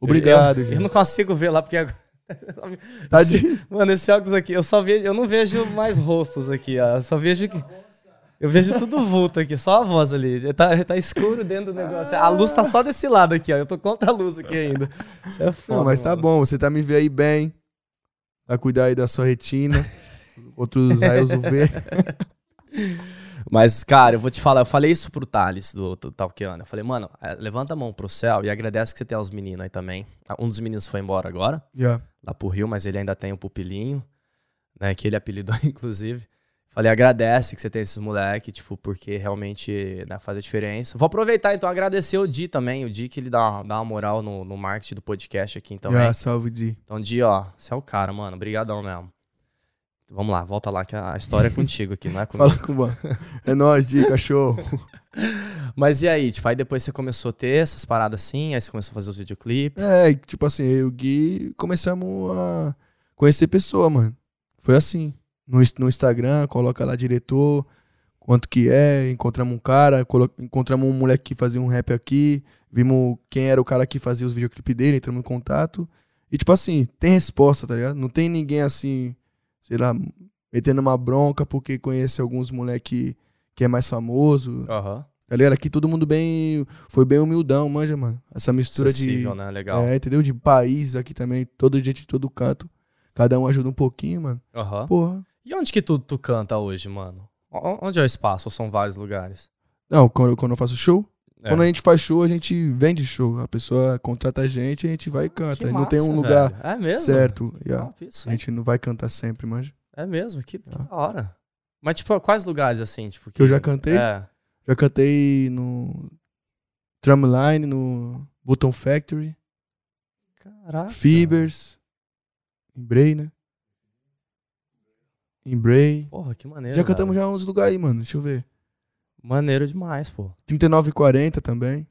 Obrigado, Eu, eu gente. não consigo ver lá porque. agora- Tá de- Mano, esse óculos aqui, eu só vejo, eu não vejo mais rostos aqui, ó. Eu só vejo que. Eu vejo tudo vulto aqui, só a voz ali. Tá, tá escuro dentro do negócio. A luz tá só desse lado aqui, ó. Eu tô contra a luz aqui ainda. Isso é foda. Não, mas tá mano. bom, você tá me vendo aí bem. Vai cuidar aí da sua retina. Outros raios UV. Mas, cara, eu vou te falar, eu falei isso pro Thales do, do Talkiano. Eu falei, mano, eh, levanta a mão pro céu e agradece que você tem os meninos aí também. Ah, Um dos meninos foi embora agora, Yeah. lá pro Rio, mas ele ainda tem o pupilinho, né? Que ele apelidou, inclusive. Falei, agradece que você tem esses moleque, tipo, porque realmente né, faz a diferença. Vou aproveitar então agradecer o Di também, o Di que ele dá, dá uma moral no, no marketing do podcast aqui também. Yeah, salve, Di. Então, Di, ó, você é o cara, mano. Obrigadão mesmo. Vamos lá, volta lá que a história é contigo aqui, não é comigo. Fala com o. É nóis, Di, cachorro. Mas e aí, tipo, aí depois você começou a ter essas paradas assim, aí você começou a fazer os videoclipes. É, tipo assim, eu e o Gui começamos a conhecer pessoa, mano. Foi assim. No, no Instagram, coloca lá diretor, quanto que é, encontramos um cara, encontramos um moleque que fazia um rap aqui, Vimos quem era o cara que fazia os videoclipes dele, entramos em contato. E, tipo assim, tem resposta, tá ligado? Não tem ninguém assim, sei lá, metendo uma bronca porque conhece alguns moleque que é mais famoso. Aham. Tá ligado? Aqui todo mundo bem. Foi bem humildão, manja, mano. Essa mistura Acessível, de. né? Legal. É, entendeu? De país aqui também. Toda gente de todo canto. Cada um ajuda um pouquinho, mano. Aham. Porra. E onde que tu, tu canta hoje, mano? Onde é o espaço? Ou são vários lugares? Não, quando, quando eu faço show, É. quando a gente faz show, a gente vende show. A pessoa contrata a gente a gente vai e canta. Que não tem um massa, lugar. É mesmo? certo. yeah. Isso, A gente não vai cantar sempre, manja. É mesmo, que Ah. da hora. Mas, tipo, quais lugares, assim, tipo... Que eu já cantei? É. Já cantei no Drumline, no Button Factory, Caraca. Fibers, em Bray, né? Em Bray. Porra, que maneiro, Já cantamos já uns lugares aí, mano. Deixa eu ver. Maneiro demais, pô. 3940 também.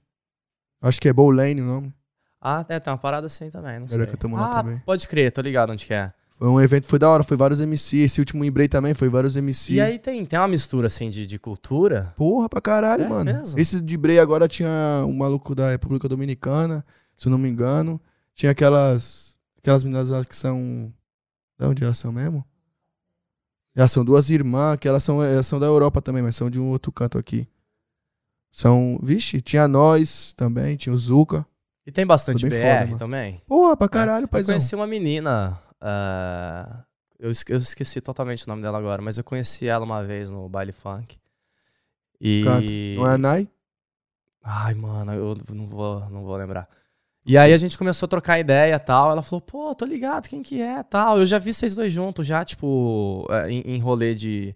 Acho que é Bow Lane o nome. Ah, é, tem uma parada assim também, não Já sei. cantamos lá ah, também. pode crer, tô ligado onde que é. Foi um evento, foi da hora, foi vários MC. Esse último em Bray também foi vários MC. E aí tem, tem uma mistura, assim, de, de cultura. Porra, pra caralho, É mano. mesmo? Esse de Bray agora tinha um maluco da República Dominicana, se eu não me engano. Tinha aquelas. Aquelas meninas lá que são. De onde elas são mesmo? Elas são duas irmãs, que elas são, elas são da Europa também, mas são de um outro canto aqui. São. Vixe, tinha nós também, tinha o Zuka. E tem bastante BR foda, também. Porra, pra caralho, Eu paizão. conheci uma menina. ah, eu, eu esqueci totalmente o nome dela agora, mas eu conheci ela uma vez no baile funk. E. Canto. Não é a Nai? Ai, mano, eu não vou, não vou lembrar. E aí a gente começou a trocar ideia e tal. Ela falou, pô, tô ligado, quem que é tal. Eu já vi vocês dois juntos, já, tipo, é, em, em rolê de,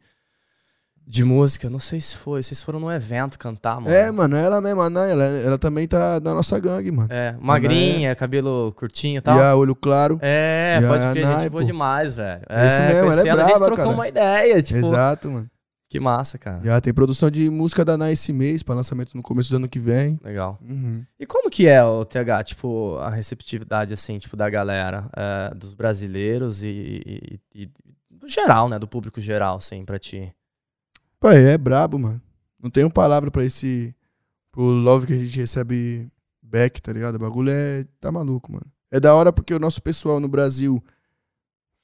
de música. Não sei se foi. Vocês foram num evento cantar, mano. É, mano, ela mesma, a Nai, ela, ela também tá da nossa gangue, mano. É, magrinha, cabelo curtinho e tal. E a olho claro. É, E pode crer, gente boa demais, velho. Isso mesmo, ela é conheci A gente trocou cara. uma ideia, tipo. Exato, mano. Que massa, cara. Já tem produção de música da Nai esse mês, pra lançamento no começo do ano que vem. Legal. Uhum. E como que é o TH, tipo, a receptividade, assim, tipo, da galera, é, dos brasileiros e, e- e do geral, né, do público geral, assim, pra ti? Pai, é brabo, mano. Não tenho palavra pra esse. pro love que a gente recebe back, tá ligado? O bagulho é. tá maluco, mano. É da hora porque o nosso pessoal no Brasil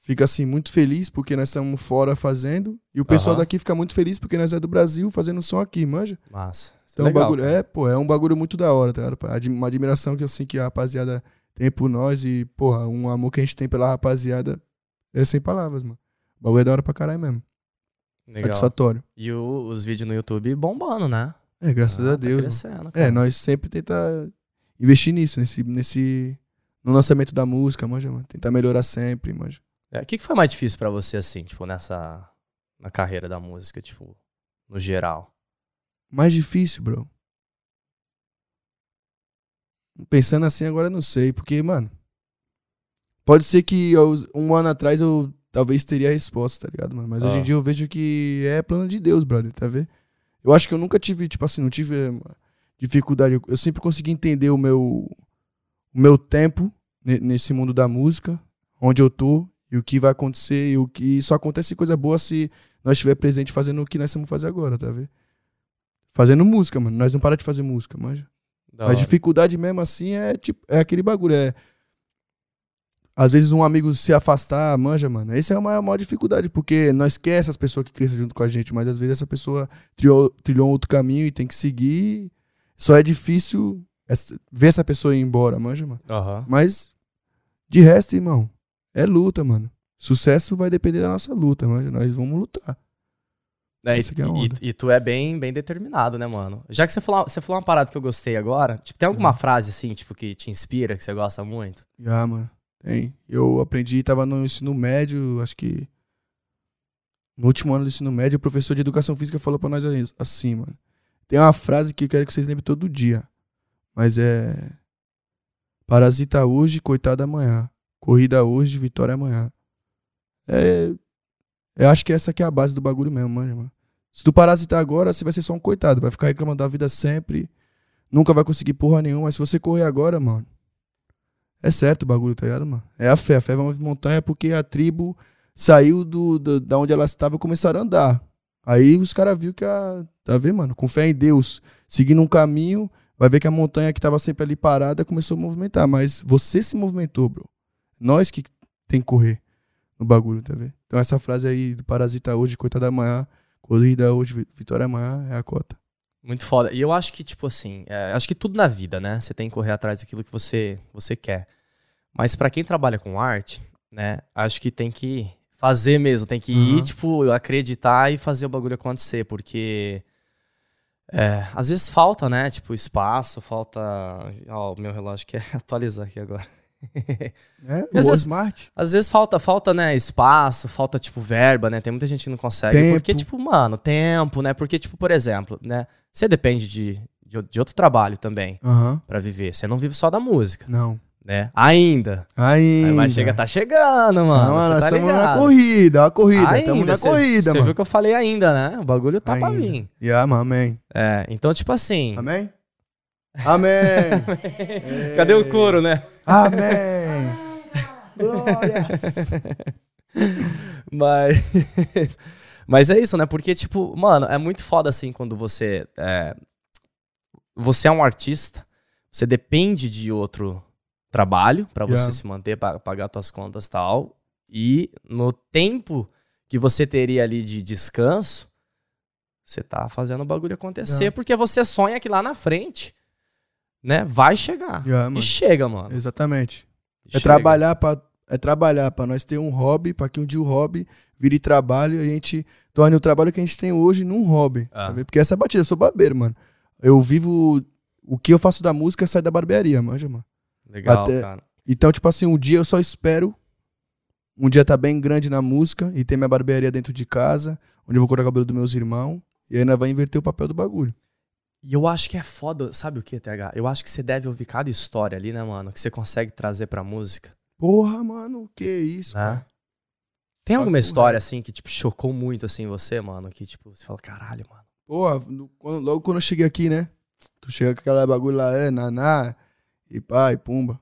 fica assim muito feliz porque nós estamos fora fazendo. E o pessoal Aham. daqui fica muito feliz porque nós é do Brasil fazendo som aqui, manja? Massa. Isso Então é legal, bagulho. cara. É, pô, é um bagulho muito da hora, tá ligado? Uma admiração que eu sei que a rapaziada tem por nós e, porra, um amor que a gente tem pela rapaziada é sem palavras, mano. O bagulho é da hora pra caralho mesmo. Legal. Satisfatório. E o- os vídeos no YouTube bombando, né? É, graças Ah, a Deus. Tá mano. crescendo, É, nós sempre tenta investir nisso, nesse, nesse. No lançamento da música, manja, mano. Tentar melhorar sempre, manja. É, O que, que foi mais difícil pra você, assim, tipo, nessa... na carreira da música, tipo, no geral? Mais difícil, bro. Pensando assim agora, eu não sei, porque, mano. Pode ser que eu- um ano atrás eu talvez teria a resposta, tá ligado, mano? Mas hoje Ah. em dia eu vejo que é plano de Deus, brother, tá vendo? Eu acho que eu nunca tive, tipo assim, não tive eh, dificuldade. Eu- sempre consegui entender o meu, o meu tempo ne- nesse mundo da música, onde eu tô e o que vai acontecer e o que só acontece coisa boa se nós estiver presente fazendo o que nós estamos fazendo agora, tá vendo? Fazendo música, mano. Nós não para de fazer música, manja. Da A hora. dificuldade mesmo assim é tipo, é aquele bagulho, é. Às vezes um amigo se afastar, manja, mano. Essa é uma maior dificuldade, porque nós quer essas pessoas que crescem junto com a gente, mas às vezes essa pessoa trilhou, trilhou um outro caminho e tem que seguir. Só é difícil ver essa pessoa ir embora, manja, mano. Aham. Mas, de resto, irmão, é luta, mano. Sucesso vai depender da nossa luta, manja. Nós vamos lutar. É, e, é e- e tu é bem, bem determinado, né, mano? Já que você falou, você falou uma parada que eu gostei agora, tipo, tem alguma Uhum. frase assim, tipo, que te inspira, que você gosta muito? Já, mano. Tem. Eu aprendi, tava no ensino médio, acho que. No último ano do ensino médio, o professor de educação física falou pra nós assim, mano. Tem uma frase que eu quero que vocês lembrem todo dia. Mas é. Parasita hoje, coitada amanhã. Corrida hoje, vitória amanhã. É. Eu acho que essa aqui é a base do bagulho mesmo, mano. mano. Se tu parasitar agora, você vai ser só um coitado. Vai ficar reclamando da vida sempre. Nunca vai conseguir porra nenhuma. Mas se você correr agora, mano. É certo o bagulho, tá ligado, mano? É a fé. A fé vai mover montanha porque a tribo saiu do, do- da onde ela estava e começaram a andar. Aí os caras viram que a. Tá vendo, mano? Com fé em Deus, seguindo um caminho, vai ver que a montanha que tava sempre ali parada começou a movimentar. Mas você se movimentou, bro. Nós que tem que correr no bagulho, tá vendo? Então essa frase aí do Parasita hoje, coitada amanhã, corrida hoje, vitória amanhã, é a cota. Muito foda. E eu acho que, tipo assim, é, acho que tudo na vida, né? Você tem que correr atrás daquilo que você, você quer. Mas para quem trabalha com arte, né? Acho que tem que fazer mesmo, tem que Uhum. ir, tipo, acreditar e fazer o bagulho acontecer, porque é, às vezes falta, né? Tipo, espaço, falta. Ó, o meu relógio quer atualizar aqui agora. É, Às vezes- Smart. Às vezes falta, falta, né, espaço, falta, tipo, verba, né? Tem muita gente que não consegue. Tempo. Porque, tipo, mano, tempo, né? Porque, tipo, por exemplo, né? Você depende de, de, de outro trabalho também Aham. pra viver. Você não vive só da música, Não. né? Ainda. Ainda. Aí vai chegar, tá chegando, mano. Não, você nós tá estamos na ligado. corrida, a corrida. Ainda, Estamos na cê- corrida, Você mano. viu que eu falei ainda, né? O bagulho tá pra Ainda. vir. Yeah, mano, amém. É, então, tipo assim. Amém? Amém. Cadê o couro, né? Amém. Glórias. Mas. Mas é isso, né? Porque, tipo, mano, é muito foda assim quando você. É... Você é um artista, você depende de outro trabalho pra você Yeah. se manter, pa- pagar suas contas e tal. E no tempo que você teria ali de descanso, você tá fazendo o bagulho acontecer, Yeah. porque você sonha que lá na frente, né, vai chegar. Yeah, e chega, mano. Exatamente. É Chega. trabalhar para é trabalhar para nós ter um hobby, para que um dia o hobby vire trabalho e a gente torne o trabalho que a gente tem hoje num hobby. Ah. tá? Porque essa é a batida, eu sou barbeiro, mano. Eu vivo o que eu faço da música sai da barbearia, manja, mano. Legal, Até- cara. Então, tipo assim, um dia eu só espero um dia tá bem grande na música e ter minha barbearia dentro de casa, onde eu vou cortar o cabelo dos meus irmãos, e aí nós vai inverter o papel do bagulho. E eu acho que é foda, sabe o que, TH? Eu acho que você deve ouvir cada história ali, né, mano? Que você consegue trazer pra música. Porra, mano, que isso, Né? cara. Tem alguma história, assim, que, tipo, chocou muito, assim, você, mano? Que, tipo, você fala, caralho, mano. Porra, no- quando- logo quando eu cheguei aqui, né? Tu chega com aquela bagulho lá, é, naná, e pá, e pumba.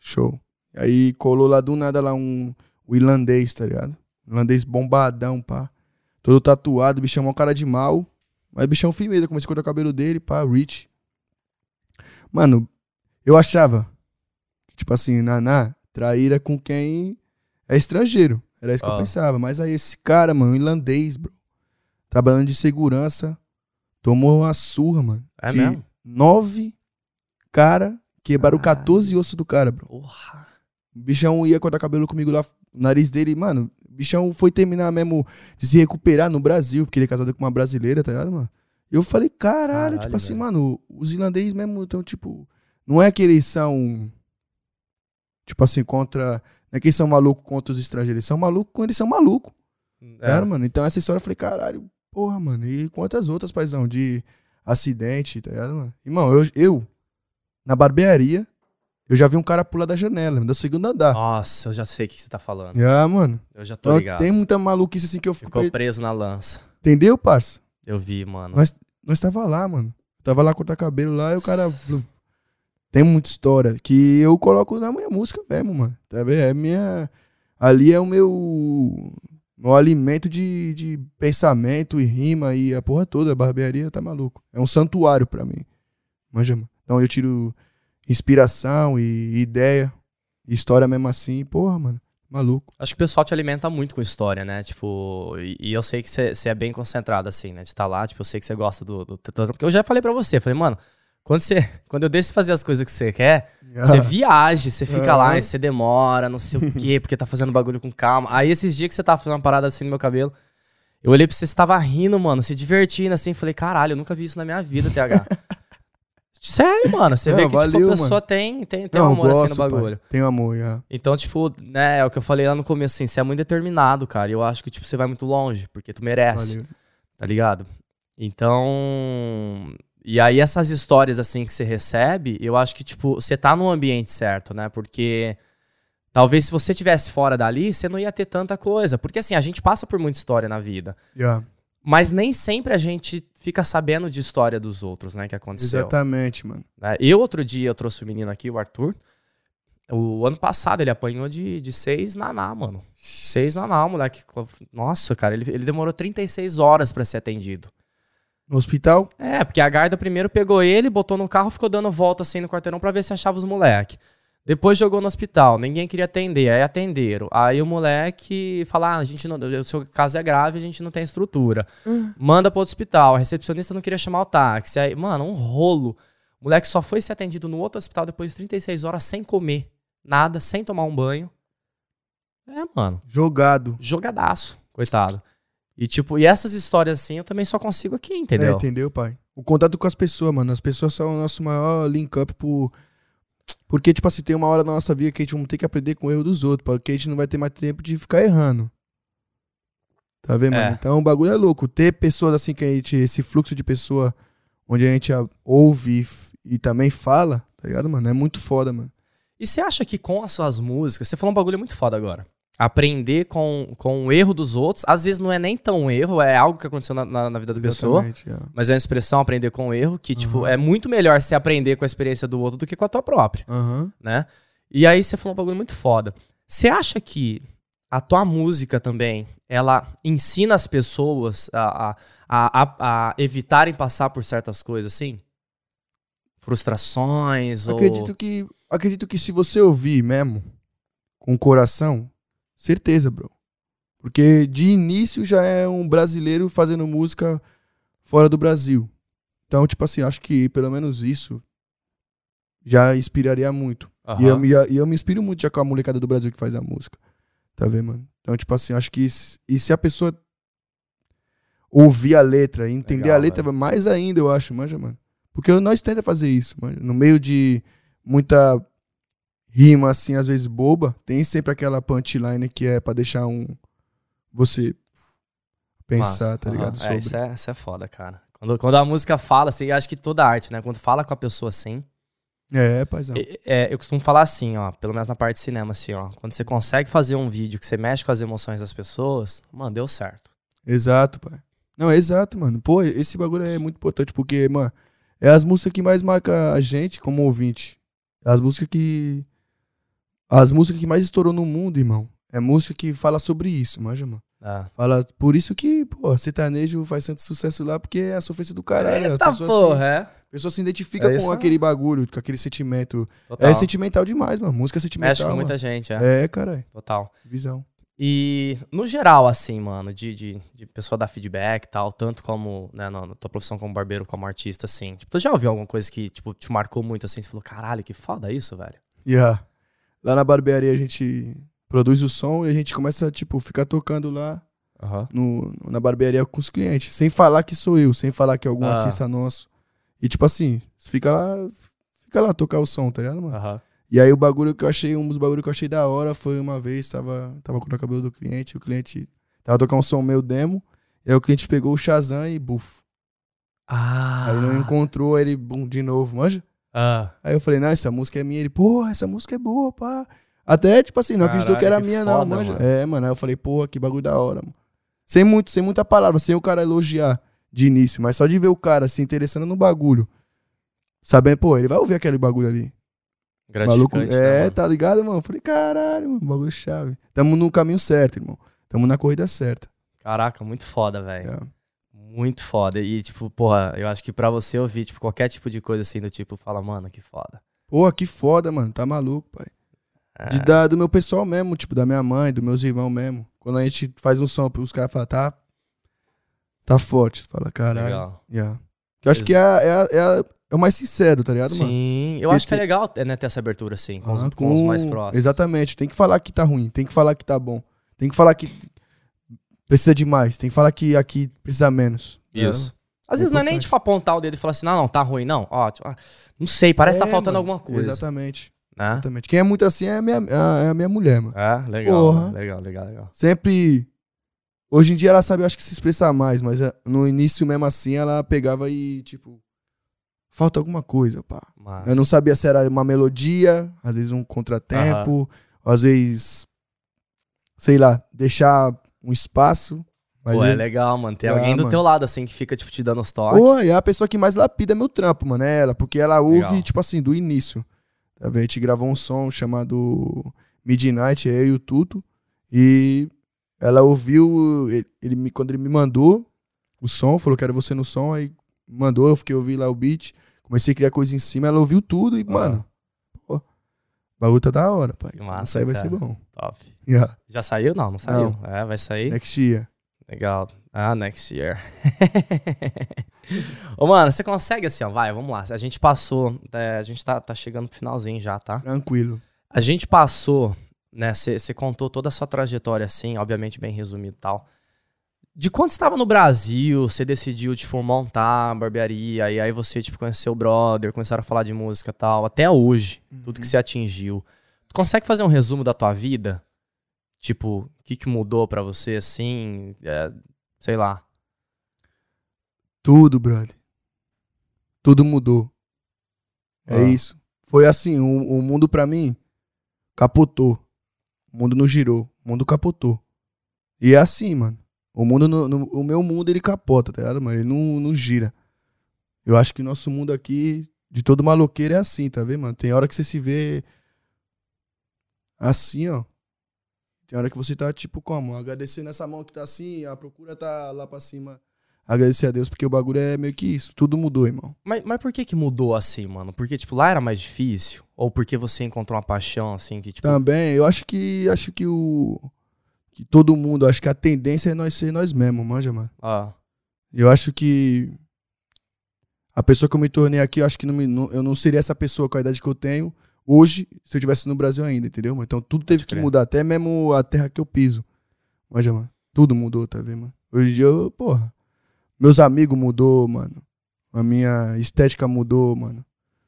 Show. Aí colou lá do nada lá um, o irlandês, tá ligado? Irlandês bombadão, pá. Todo tatuado, bichão mó cara de mal. Mas bichão firmeza, comecei a cortar o cabelo dele, pá, rich. Mano, eu achava que, tipo assim, naná, traíra com quem é estrangeiro. Era isso que eu Ah. pensava. Mas aí esse cara, mano, irlandês, bro trabalhando de segurança, tomou uma surra, mano. É de mesmo? Nove cara, quebraram Caralho. 14 ossos do cara, bro. Porra. O bichão ia cortar cabelo comigo lá, o nariz dele, mano. O bichão foi terminar mesmo de se recuperar no Brasil, porque ele é casado com uma brasileira, tá ligado, mano? Eu falei, caralho, Caralho, tipo assim, velho. mano, os irlandeses mesmo, então, tipo, não é que eles são, tipo assim, contra, não é que eles são malucos contra os estrangeiros, eles são malucos quando eles são malucos. É. Cara, mano. Então essa história eu falei, caralho, porra, mano. E quantas outras, paizão, de acidente, tá ligado, mano? Irmão, eu, eu na barbearia, eu já vi um cara pular da janela, do segundo andar. Nossa, eu já sei o que você tá falando. Ah, mano. Eu já tô Então, ligado. tem muita maluquice assim que eu fico. Ficou preso na lança. Entendeu, parça? Eu vi, mano. Nós, nós tava lá, mano. Eu tava lá cortar cabelo lá e o cara. Tem muita história que eu coloco na minha música mesmo, mano. Tá vendo? É minha. Ali é o meu. Meu alimento de, de pensamento e rima e a porra toda. A barbearia tá maluco. É um santuário pra mim. Manja, mano. Então eu tiro inspiração e ideia. História mesmo assim. Porra, mano. Maluco. Acho que o pessoal te alimenta muito com história, né? Tipo, e, e eu sei que você é bem concentrado, assim, né? De estar lá, tipo, eu sei que você gosta do, do, do- Porque eu já falei pra você, falei, mano, quando você. Quando eu deixo de fazer as coisas que você quer, você viaja, você fica lá Aham. e você demora, não sei o quê, porque tá fazendo bagulho com calma. Aí esses dias que você tava fazendo uma parada assim no meu cabelo, eu olhei pra você, você tava rindo, mano, se divertindo assim. Falei, caralho, eu nunca vi isso na minha vida, TH. Sério, mano. Você Não, vê que tipo, valeu, a pessoa tem, tem, tem um Não, amor assim no gosto, pai. bagulho. Tenho amor, já. Então, tipo, né, é o que eu falei lá no começo, assim, você é muito determinado, cara. E eu acho que, tipo, você vai muito longe, porque tu merece, Valeu. tá ligado? Então. E aí, essas histórias, assim, que você recebe, eu acho que, tipo, você tá no ambiente certo, né? Porque. Talvez se você tivesse fora dali, você não ia ter tanta coisa. Porque assim, a gente passa por muita história na vida. Já. Mas nem sempre a gente fica sabendo de história dos outros, né? Que aconteceu. Exatamente, mano. né? Eu, outro dia, eu trouxe o menino aqui, o Arthur. O ano passado ele apanhou de, de seis naná, mano. Seis naná, o moleque. Nossa, cara, ele, ele demorou 36 horas pra ser atendido. No hospital? É, porque a guarda primeiro pegou ele, botou no carro, ficou dando volta assim no quarteirão pra ver se achava os moleque. Depois jogou no hospital, ninguém queria atender, aí atenderam. Aí o moleque fala: ah, a gente não, o seu caso é grave, a gente não tem estrutura. Manda pro outro hospital. A recepcionista não queria chamar o táxi. Aí, mano, um rolo. O moleque só foi ser atendido no outro hospital depois de 36 horas sem comer nada, sem tomar um banho. É, mano, Jogado. jogadaço, coitado. E tipo, e essas histórias assim eu também só consigo aqui, É, entendeu? entendeu, pai? O contato com as pessoas, mano. As pessoas são o nosso maior link-up por... Porque, tipo assim, tem uma hora na nossa vida que a gente vai ter que aprender com o erro dos outros, porque a gente não vai ter mais tempo de ficar errando. Tá vendo, É. mano? Então o bagulho é louco. Ter pessoas assim que a gente. Esse fluxo de pessoa onde a gente ouve e e também fala, tá ligado, mano? É muito foda, mano. E você acha que com as suas músicas, você falou um bagulho muito foda agora. Aprender com, com o erro dos outros, às vezes não é nem tão erro, é algo que aconteceu na, na, na vida da pessoa, é. mas é uma expressão aprender com o erro, que, tipo, Uhum. é muito melhor você aprender com a experiência do outro do que com a tua própria, Aham. né? E aí você falou um bagulho muito foda. Você acha que a tua música também, ela ensina as pessoas a, a, a, a- a evitarem passar por certas coisas, assim? Frustrações ou... Acredito que. Acredito que se você ouvir mesmo, com o coração, certeza, bro. Porque de início já é um brasileiro fazendo música fora do Brasil. Então, tipo assim, acho que pelo menos isso já inspiraria muito. Aham. E, eu, me- e eu me inspiro muito já com a molecada do Brasil que faz a música. Tá vendo, mano? Então, tipo assim, acho que. se- E se a pessoa ouvir a letra, e entender Legal, a letra, mais ainda, eu acho, manja, mano. Porque nós tenta fazer isso, mano. No meio de muita rima, assim, às vezes boba, tem sempre aquela punchline que é pra deixar um. Você pensar, Massa. tá ligado? É, Sobre. isso, é, isso é foda, cara. Quando, quando a música fala, assim, acho que toda arte, né? Quando fala com a pessoa assim. É, paizão. é- é, eu costumo falar assim, ó, pelo menos na parte de cinema, assim, ó. Quando você consegue fazer um vídeo que você mexe com as emoções das pessoas, mano, deu certo. Exato, pai. Não, é exato, mano. Pô, esse bagulho é muito importante porque, mano, é as músicas que mais marcam a gente como ouvinte. É as músicas que. As músicas que mais estourou no mundo, irmão. É música que fala sobre isso, manja, mano. Ah. Fala, por isso que, pô, sertanejo faz tanto sucesso lá, porque é a sofrência do caralho. Eita a pessoa, porra, se, é. a pessoa se identifica É com aquele bagulho, com aquele sentimento. Total. É sentimental demais, mano. Música é sentimental. Mexe com mano. muita gente, é. É, caralho. Total. Visão. E, no geral, assim, mano, de, de, de pessoa dar feedback e tal, tanto como, né, na, na tua profissão como barbeiro, como artista, assim. Tipo, tu já ouviu alguma coisa que, tipo, te marcou muito, assim? Você falou, caralho, que foda isso, velho. Yeah. Lá na barbearia a gente produz o som e a gente começa, tipo, ficar tocando lá Aham. no, na barbearia com os clientes. Sem falar que sou eu, sem falar que é algum Ah. artista nosso. E tipo assim, fica lá, fica lá tocar o som, tá ligado, mano? Aham. E aí o bagulho que eu achei, um dos bagulhos que eu achei da hora foi uma vez, tava, tava com o cabelo do cliente, o cliente tava tocando um som meu demo, e aí o cliente pegou o Shazam e buf. Ah. Aí não encontrou, ele, bum, de novo, manja? Ah. Aí eu falei, não, essa música é minha. Ele, porra, essa música é boa, pá. Até, tipo assim, não acreditou que era que minha, não, foda, manja. mano. É, mano. Aí eu falei, porra, que bagulho da hora, mano. Sem, muito, sem muita palavra, sem o cara elogiar de início, mas só de ver o cara se interessando no bagulho. Sabendo, pô, ele vai ouvir aquele bagulho ali. Maluco, né, é, mano? tá ligado, mano? Eu falei, caralho, mano, bagulho chave. Tamo no caminho certo, irmão. Tamo na corrida certa. Caraca, muito foda, velho. É. Muito foda. E, tipo, porra, eu acho que pra você ouvir, tipo, qualquer tipo de coisa assim do tipo, fala, mano, que foda. Porra, que foda, mano. Tá maluco, pai. É. De dar do meu pessoal mesmo, tipo, da minha mãe, dos meus irmãos mesmo. Quando a gente faz um som, os caras falam, tá. Tá forte. Fala, caralho. Legal. Yeah. Eu acho que é, é, é, é o mais sincero, tá ligado, mano? Sim, eu Que acho que é legal né, ter essa abertura, assim, com, os, Ah, com os mais próximos. Exatamente. Tem que falar que tá ruim, tem que falar que tá bom. Tem que falar que precisa de mais, tem que falar que aqui precisa menos. Isso. Às vezes não é nem, tipo, apontar o dedo e falar assim, não, não, tá ruim, não. Ó, tipo, ah, não sei, parece que tá É, faltando mano. alguma coisa. Exatamente. Né? Exatamente. Quem é muito assim é a minha, é a minha mulher, mano. É, legal, Porra. mano, legal, legal, legal. Sempre. Hoje em dia ela sabe, eu acho que se expressar mais, mas eh, no início mesmo assim ela pegava e, tipo. Falta alguma coisa, pá. Mas... Eu não sabia se era uma melodia, às vezes um contratempo, às vezes. Sei lá, deixar um espaço. Mas Pô, é eu- legal, mano. Ter Ah, alguém do mano. teu lado, assim, que fica, tipo, te dando os toques. Pô, e é a pessoa que mais lapida meu trampo, mano, é ela, porque ela ouve, Legal. tipo assim, do início. Tá vendo? A gente gravou um som chamado Midnight, eu e o Tuto, e ela ouviu, ele, ele me, quando ele me mandou o som, falou, quero você no som, aí mandou, eu fiquei ouvir lá o beat, comecei a criar coisa em cima, ela ouviu tudo e, mano, pô, o bagulho tá da hora, pai. Que massa, Isso aí vai cara. ser bom. Top. Yeah. Já saiu? Não, não saiu. É, vai sair. Next year. Legal. Ah, next year. Ô, mano, você consegue assim, ó, vai, vamos lá. A gente passou, é, a gente tá, tá chegando pro finalzinho já, tá? Tranquilo. A gente passou, né, você contou toda a sua trajetória assim, obviamente bem resumido e tal. De quando você estava no Brasil, você decidiu, tipo, montar a barbearia, e aí você, tipo, conheceu o brother, começaram a falar de música e tal, até hoje, tudo que você atingiu. Tu consegue fazer um resumo da tua vida? Tipo, o que, que mudou pra você, assim, é, sei lá. Tudo, brother. Tudo mudou. É Ah. isso. Foi assim, o, o mundo pra mim capotou. O mundo não girou. O mundo capotou. E é assim, mano. O mundo, no, no- o meu mundo, ele capota, tá ligado, mano? Ele não, não gira. Eu acho que nosso mundo aqui, de todo maloqueiro, é assim, tá vendo, mano? Tem hora que você se vê assim, ó. Tem hora que você tá, tipo, como? Agradecendo essa mão que tá assim, a procura tá lá pra cima. Agradecer a Deus, porque o bagulho é meio que isso. Tudo mudou, irmão. Mas, mas por que que mudou assim, mano? Porque, tipo, lá era mais difícil? Ou porque você encontrou uma paixão, assim, que, tipo... Também, eu acho que acho que o que todo mundo, acho que a tendência é nós ser nós mesmos, manja, mano. Ah, Eu acho que a pessoa que eu me tornei aqui, eu acho que não me- não- eu não seria essa pessoa com a idade que eu tenho hoje se eu estivesse no Brasil ainda, entendeu? mano? Então tudo teve que mudar, até mesmo a terra que eu piso. Manja, mano. Tudo mudou, tá vendo, mano? Hoje em dia, eu, porra, meus amigos mudou, mano. A minha estética mudou, mano.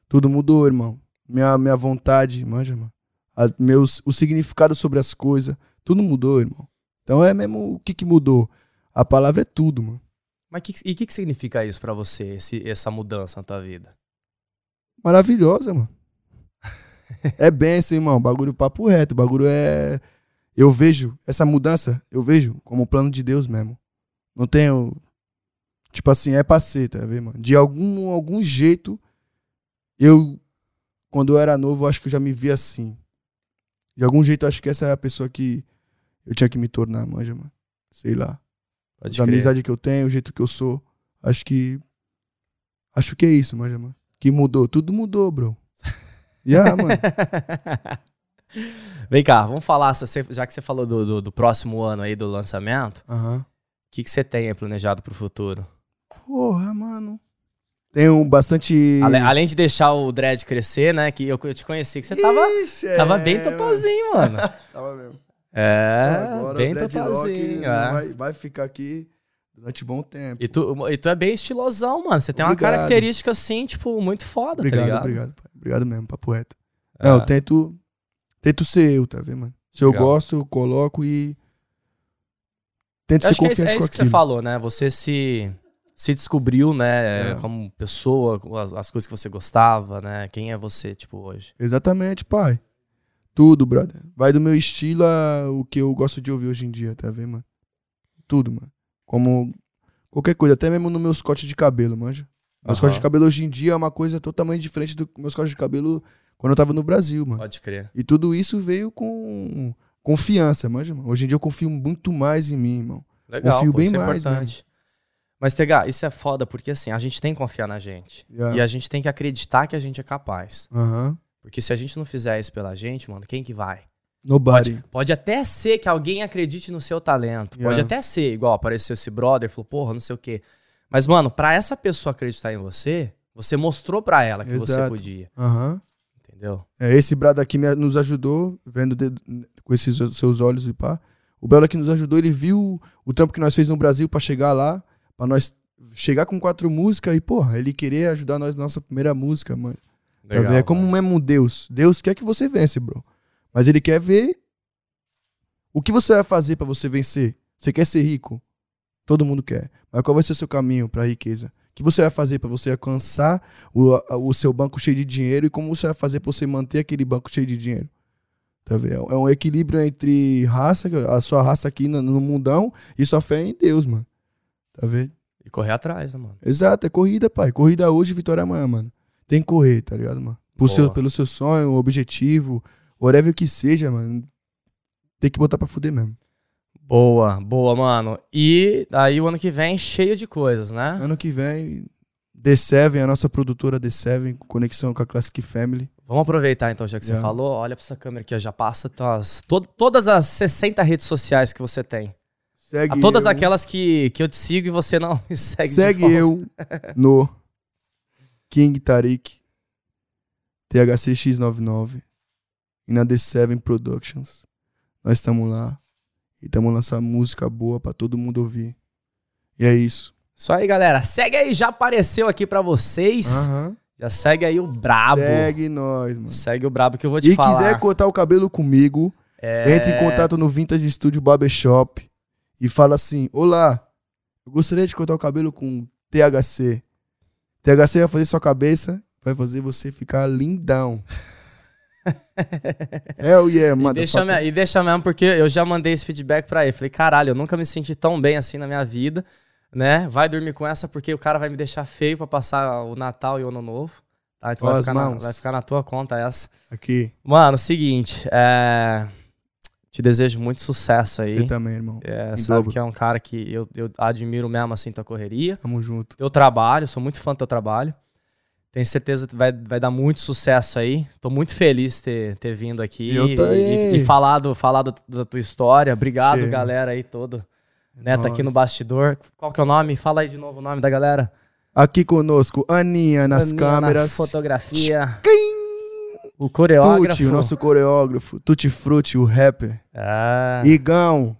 Tudo mudou, irmão. Minha, minha vontade, manja, mano. As, meus, o significado sobre as coisas, tudo mudou, irmão. Então é mesmo o que que mudou. A palavra é tudo, mano. mas que, e o que, que significa isso pra você, esse, essa mudança na tua vida? maravilhosa, mano. é benção, irmão. Bagulho papo reto. Bagulho é. Eu vejo essa mudança, eu vejo como plano de Deus mesmo. Não tenho. Tipo assim, é ser, tá vendo, mano? De algum, algum jeito, eu. Quando eu era novo, eu acho que eu já me vi assim. De algum jeito, acho que essa é a pessoa que eu tinha que me tornar, manja, mano. Sei lá. Pode a amizade que eu tenho, o jeito que eu sou. Acho que. Acho que é isso, manja, mano. Que mudou. Tudo mudou, bro. Yeah, mano. Vem cá, vamos falar, já que você falou do, do, do próximo ano aí, do lançamento, o Aham. que, que você tem aí planejado pro futuro? Porra, mano. Tenho bastante. Ale- além de deixar o dread crescer, né, que eu, eu te conheci, que você tava, Ixi, tava é, bem mano. totozinho, mano. Tava mesmo. É, Agora bem o dreadlock totozinho. não é. vai, vai ficar aqui durante bom tempo. E tu, e tu é bem estilosão, mano. Você tem uma Obrigado. característica, assim, tipo, muito foda, Obrigado, tá ligado? obrigado, pai. Obrigado mesmo, papo reto. É. Não, eu tento. Tento ser eu, tá vendo, mano? Se eu Legal. gosto, eu coloco e. Tento Eu ser acho que é isso, confiante é com isso que você falou, né? Você se, se descobriu, né, É. como pessoa, as, as coisas que você gostava, né? Quem é você, tipo, hoje? Exatamente, pai. Tudo, brother. Vai do meu estilo a o que eu gosto de ouvir hoje em dia, tá vendo, mano? Tudo, mano. Como qualquer coisa, até mesmo no meus cortes de cabelo, manja. Meus Aham. cortes de cabelo hoje em dia é uma coisa totalmente diferente do meus cortes de cabelo quando eu tava no Brasil, mano. Pode crer. E tudo isso veio com confiança, manja, mano. Hoje em dia eu confio muito mais em mim, irmão. Legal, Confio pô, bem é mais importante. Mas, Tega, isso é foda porque, assim, a gente tem que confiar na gente. Yeah. E a gente tem que acreditar que a gente é capaz. Aham. Porque se a gente não fizer isso pela gente, mano, quem que vai? Nobody. Pode até ser que alguém acredite no seu talento. Pode Yeah. até ser, igual apareceu esse brother, falou, porra, não sei o quê. Mas, mano, pra essa pessoa acreditar em você, você mostrou pra ela que você Exato. podia. Aham. Entendeu? É, esse brado aqui nos ajudou, vendo de- com esses seus olhos e pá. O Belo aqui nos ajudou, ele viu o trampo que nós fez no Brasil pra chegar lá, pra nós chegar com quatro músicas e, porra, ele querer ajudar nós na nossa primeira música, mano. Tá vendo? é como mano. mesmo Deus. Deus quer que você vence, bro. Mas ele quer ver o que você vai fazer pra você vencer. Você quer ser rico? Todo mundo quer. Mas qual vai ser o seu caminho pra riqueza? O que você vai fazer pra você alcançar o, o seu banco cheio de dinheiro e como você vai fazer pra você manter aquele banco cheio de dinheiro? Tá vendo? É um equilíbrio entre raça, a sua raça aqui no, no mundão e sua fé em Deus, mano. Tá vendo? E correr atrás, né, mano? Exato, é corrida, pai. Corrida hoje, vitória amanhã, mano. Tem que correr, tá ligado, mano? Por seu, pelo seu sonho, objetivo, whatever que seja, mano. Tem que botar pra fuder mesmo. Boa, boa, mano. E aí o ano que vem cheio de coisas, né? Ano que vem, D7, a nossa produtora D7, conexão com a Classic Family. Vamos aproveitar então, já que você Já. falou. Olha pra essa câmera aqui, ó, já passa tuas- to- todas as 60 redes sociais que você tem. Segue A todas eu, aquelas que, que eu te sigo e você não me segue. Segue eu no King Tarik, THCX99 e na D7 Productions. Nós estamos lá e estamos lançando música boa pra todo mundo ouvir. E é isso. Isso aí, galera. Segue aí, já apareceu aqui pra vocês. Aham. Já segue aí o Brabo. Segue nós, mano. Segue o Brabo que eu vou te E falar. quiser cortar o cabelo comigo, É... entre em contato no Vintage Studio Barbershop e fala assim: Olá, eu gostaria de cortar o cabelo com THC. THC vai fazer sua cabeça, vai fazer você ficar lindão. Hell yeah, E mano. deixa, me- e deixa mesmo, porque eu já mandei esse feedback pra ele. Falei, caralho, eu nunca me senti tão bem assim na minha vida, né? Vai dormir com essa porque o cara vai me deixar feio pra passar o Natal e o Ano Novo. Tá? Então vai ficar, na, vai ficar na tua conta essa. Aqui, Mano, seguinte, é... te desejo muito sucesso aí. você também, irmão. É, Em sabe dobro. que é um cara que eu, eu admiro mesmo assim tua correria. Tamo junto. Teu trabalho, sou muito fã do teu trabalho. Tenho certeza que vai, vai dar muito sucesso aí. Tô muito feliz de ter, ter vindo aqui Eu e, e, e falado, falado da tua história. Obrigado, galera aí todo. Né, tá aqui no bastidor. Qual que é o nome? Fala aí de novo o nome da galera. Aqui conosco, Aninha nas Aninha na câmeras. fotografia. O coreógrafo. Tuti, o nosso coreógrafo. Tutti Frutti, o rapper. Ah, Igão.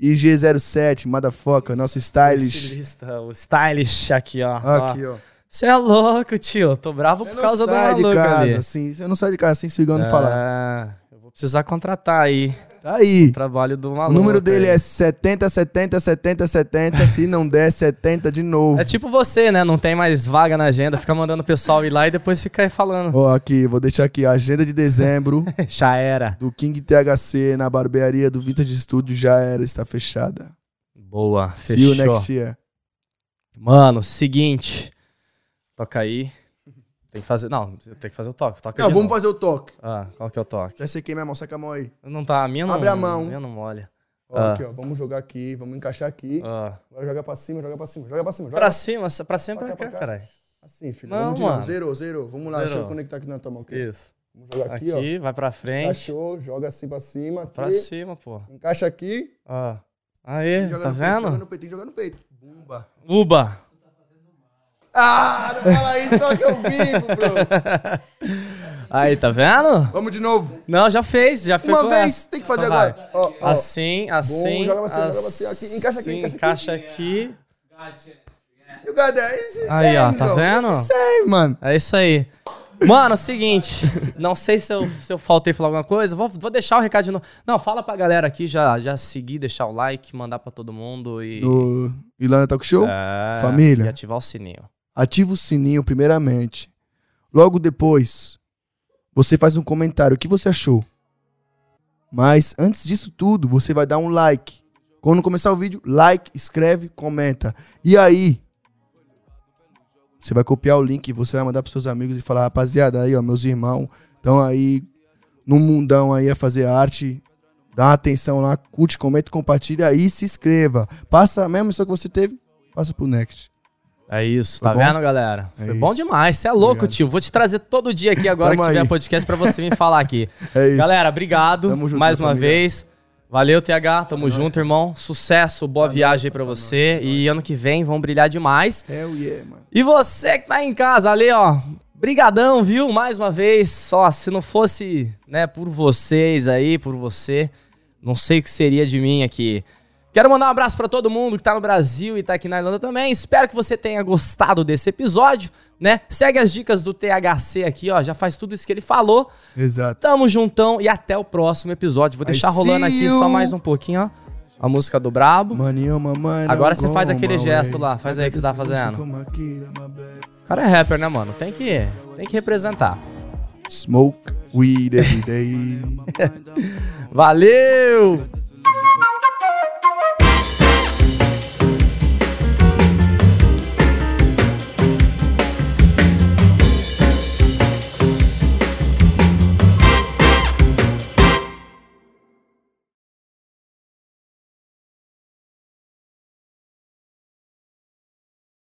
IG07, motherfucker, nosso o estilista, o stylish aqui, ó. Aqui, ó. Você é louco, tio. Tô bravo por causa do sai de maluco casa ali. assim. Você não sai de casa assim se o Igão não falar. Ah, eu vou precisar contratar aí Tá aí. o trabalho do O maluco. número dele aí. é 70, 70, 70, 70. Se não der, 70 de novo. É tipo você, né? Não tem mais vaga na agenda, fica mandando o pessoal ir lá e depois fica aí falando. Ó, aqui, vou deixar aqui a agenda de dezembro Já era. do King THC na barbearia do Vintage Studio já era, está fechada. Boa, See you fechou. next year. Mano, seguinte. Toca aí. Tem que fazer. Não, tem que fazer o toque. Toca Não, vamos fazer o toque. Ah, qual que é o toque? Essa aqui, minha mão, saca a mão aí. Não tá. A minha não. Abre a mão. minha não molha. Ó, Ah. aqui, ó. Vamos jogar aqui, vamos encaixar aqui. Ah. Agora joga pra cima, joga pra cima, joga pra cima. Joga Pra cima, pra cima Pra pra cá, cá, caralho. Assim, filho. Não, vamos de novo. Zerou, zerou. Vamos lá, deixa eu conectar aqui na tua mão. Aqui. Isso. Vamos jogar aqui, Aqui, ó. vai pra frente. Encaixou, joga assim pra cima. Aqui. Pra cima, pô. Encaixa aqui. Ó. Aí, joga tá no peito, joga vendo? no peito, joga no peito. Bumba. Uba. Ah, não fala isso, só que eu vivo, bro. Aí, tá vendo? Vamos de novo. Não, já fez, já fez. Uma com vez, essa. tem que fazer Então agora. Ó, ó. Assim, assim. joga cima, joga pra assim, cima. Aqui, encaixa aqui, encaixa aqui. encaixa aqui. You got that. Aí, ó, tá vendo? Same, mano. É isso aí. Mano, é o seguinte, não sei se eu, se eu faltei falar alguma coisa, vou, vou deixar o recado de novo. Não, fala pra galera aqui, já, já seguir, deixar o like, mandar pra todo mundo e... No Ilana Talk Show, É, família. E ativar o sininho. Ativa o sininho primeiramente. Logo depois, você faz um comentário. O que você achou? Mas antes disso tudo, você vai dar um like. Quando começar o vídeo, like, escreve, comenta. E aí, você vai copiar o link, você vai mandar pros seus amigos e falar, rapaziada, aí, ó, meus irmãos estão aí no mundão aí a fazer arte. Dá uma atenção lá, curte, comenta, compartilha e se inscreva. Passa a mesma que você teve, passa pro Next. É isso, Tá tá, bom? vendo, galera? É Foi bom isso. demais, você é louco, Obrigado. tio. Vou te trazer todo dia aqui agora Tamo que tiver aí. podcast pra você vir falar aqui. É isso. Galera, obrigado Tamo junto, mais uma vez. Valeu, TH. Tamo junto, irmão. Sucesso, boa viagem aí pra você. E ano que vem vão brilhar demais. Hell yeah, mano. E você que tá em casa ali, ó. Brigadão, viu? Mais uma vez. Só se não fosse, né, por vocês aí, por você, não sei o que seria de mim aqui. Quero mandar um abraço pra todo mundo que tá no Brasil e tá aqui na Irlanda também. Espero que você tenha gostado desse episódio, né? Segue as dicas do THC aqui, ó. Já faz tudo isso que ele falou. Exato. Tamo juntão e até o próximo episódio. Vou deixar I rolando aqui you. só mais um pouquinho, ó. A música do Brabo. Maninho, mamãe. Agora você faz aquele gesto lá, faz aí que você tá fazendo. O cara é rapper, né, mano? Tem que, tem que representar. Smoke weed every day. Valeu!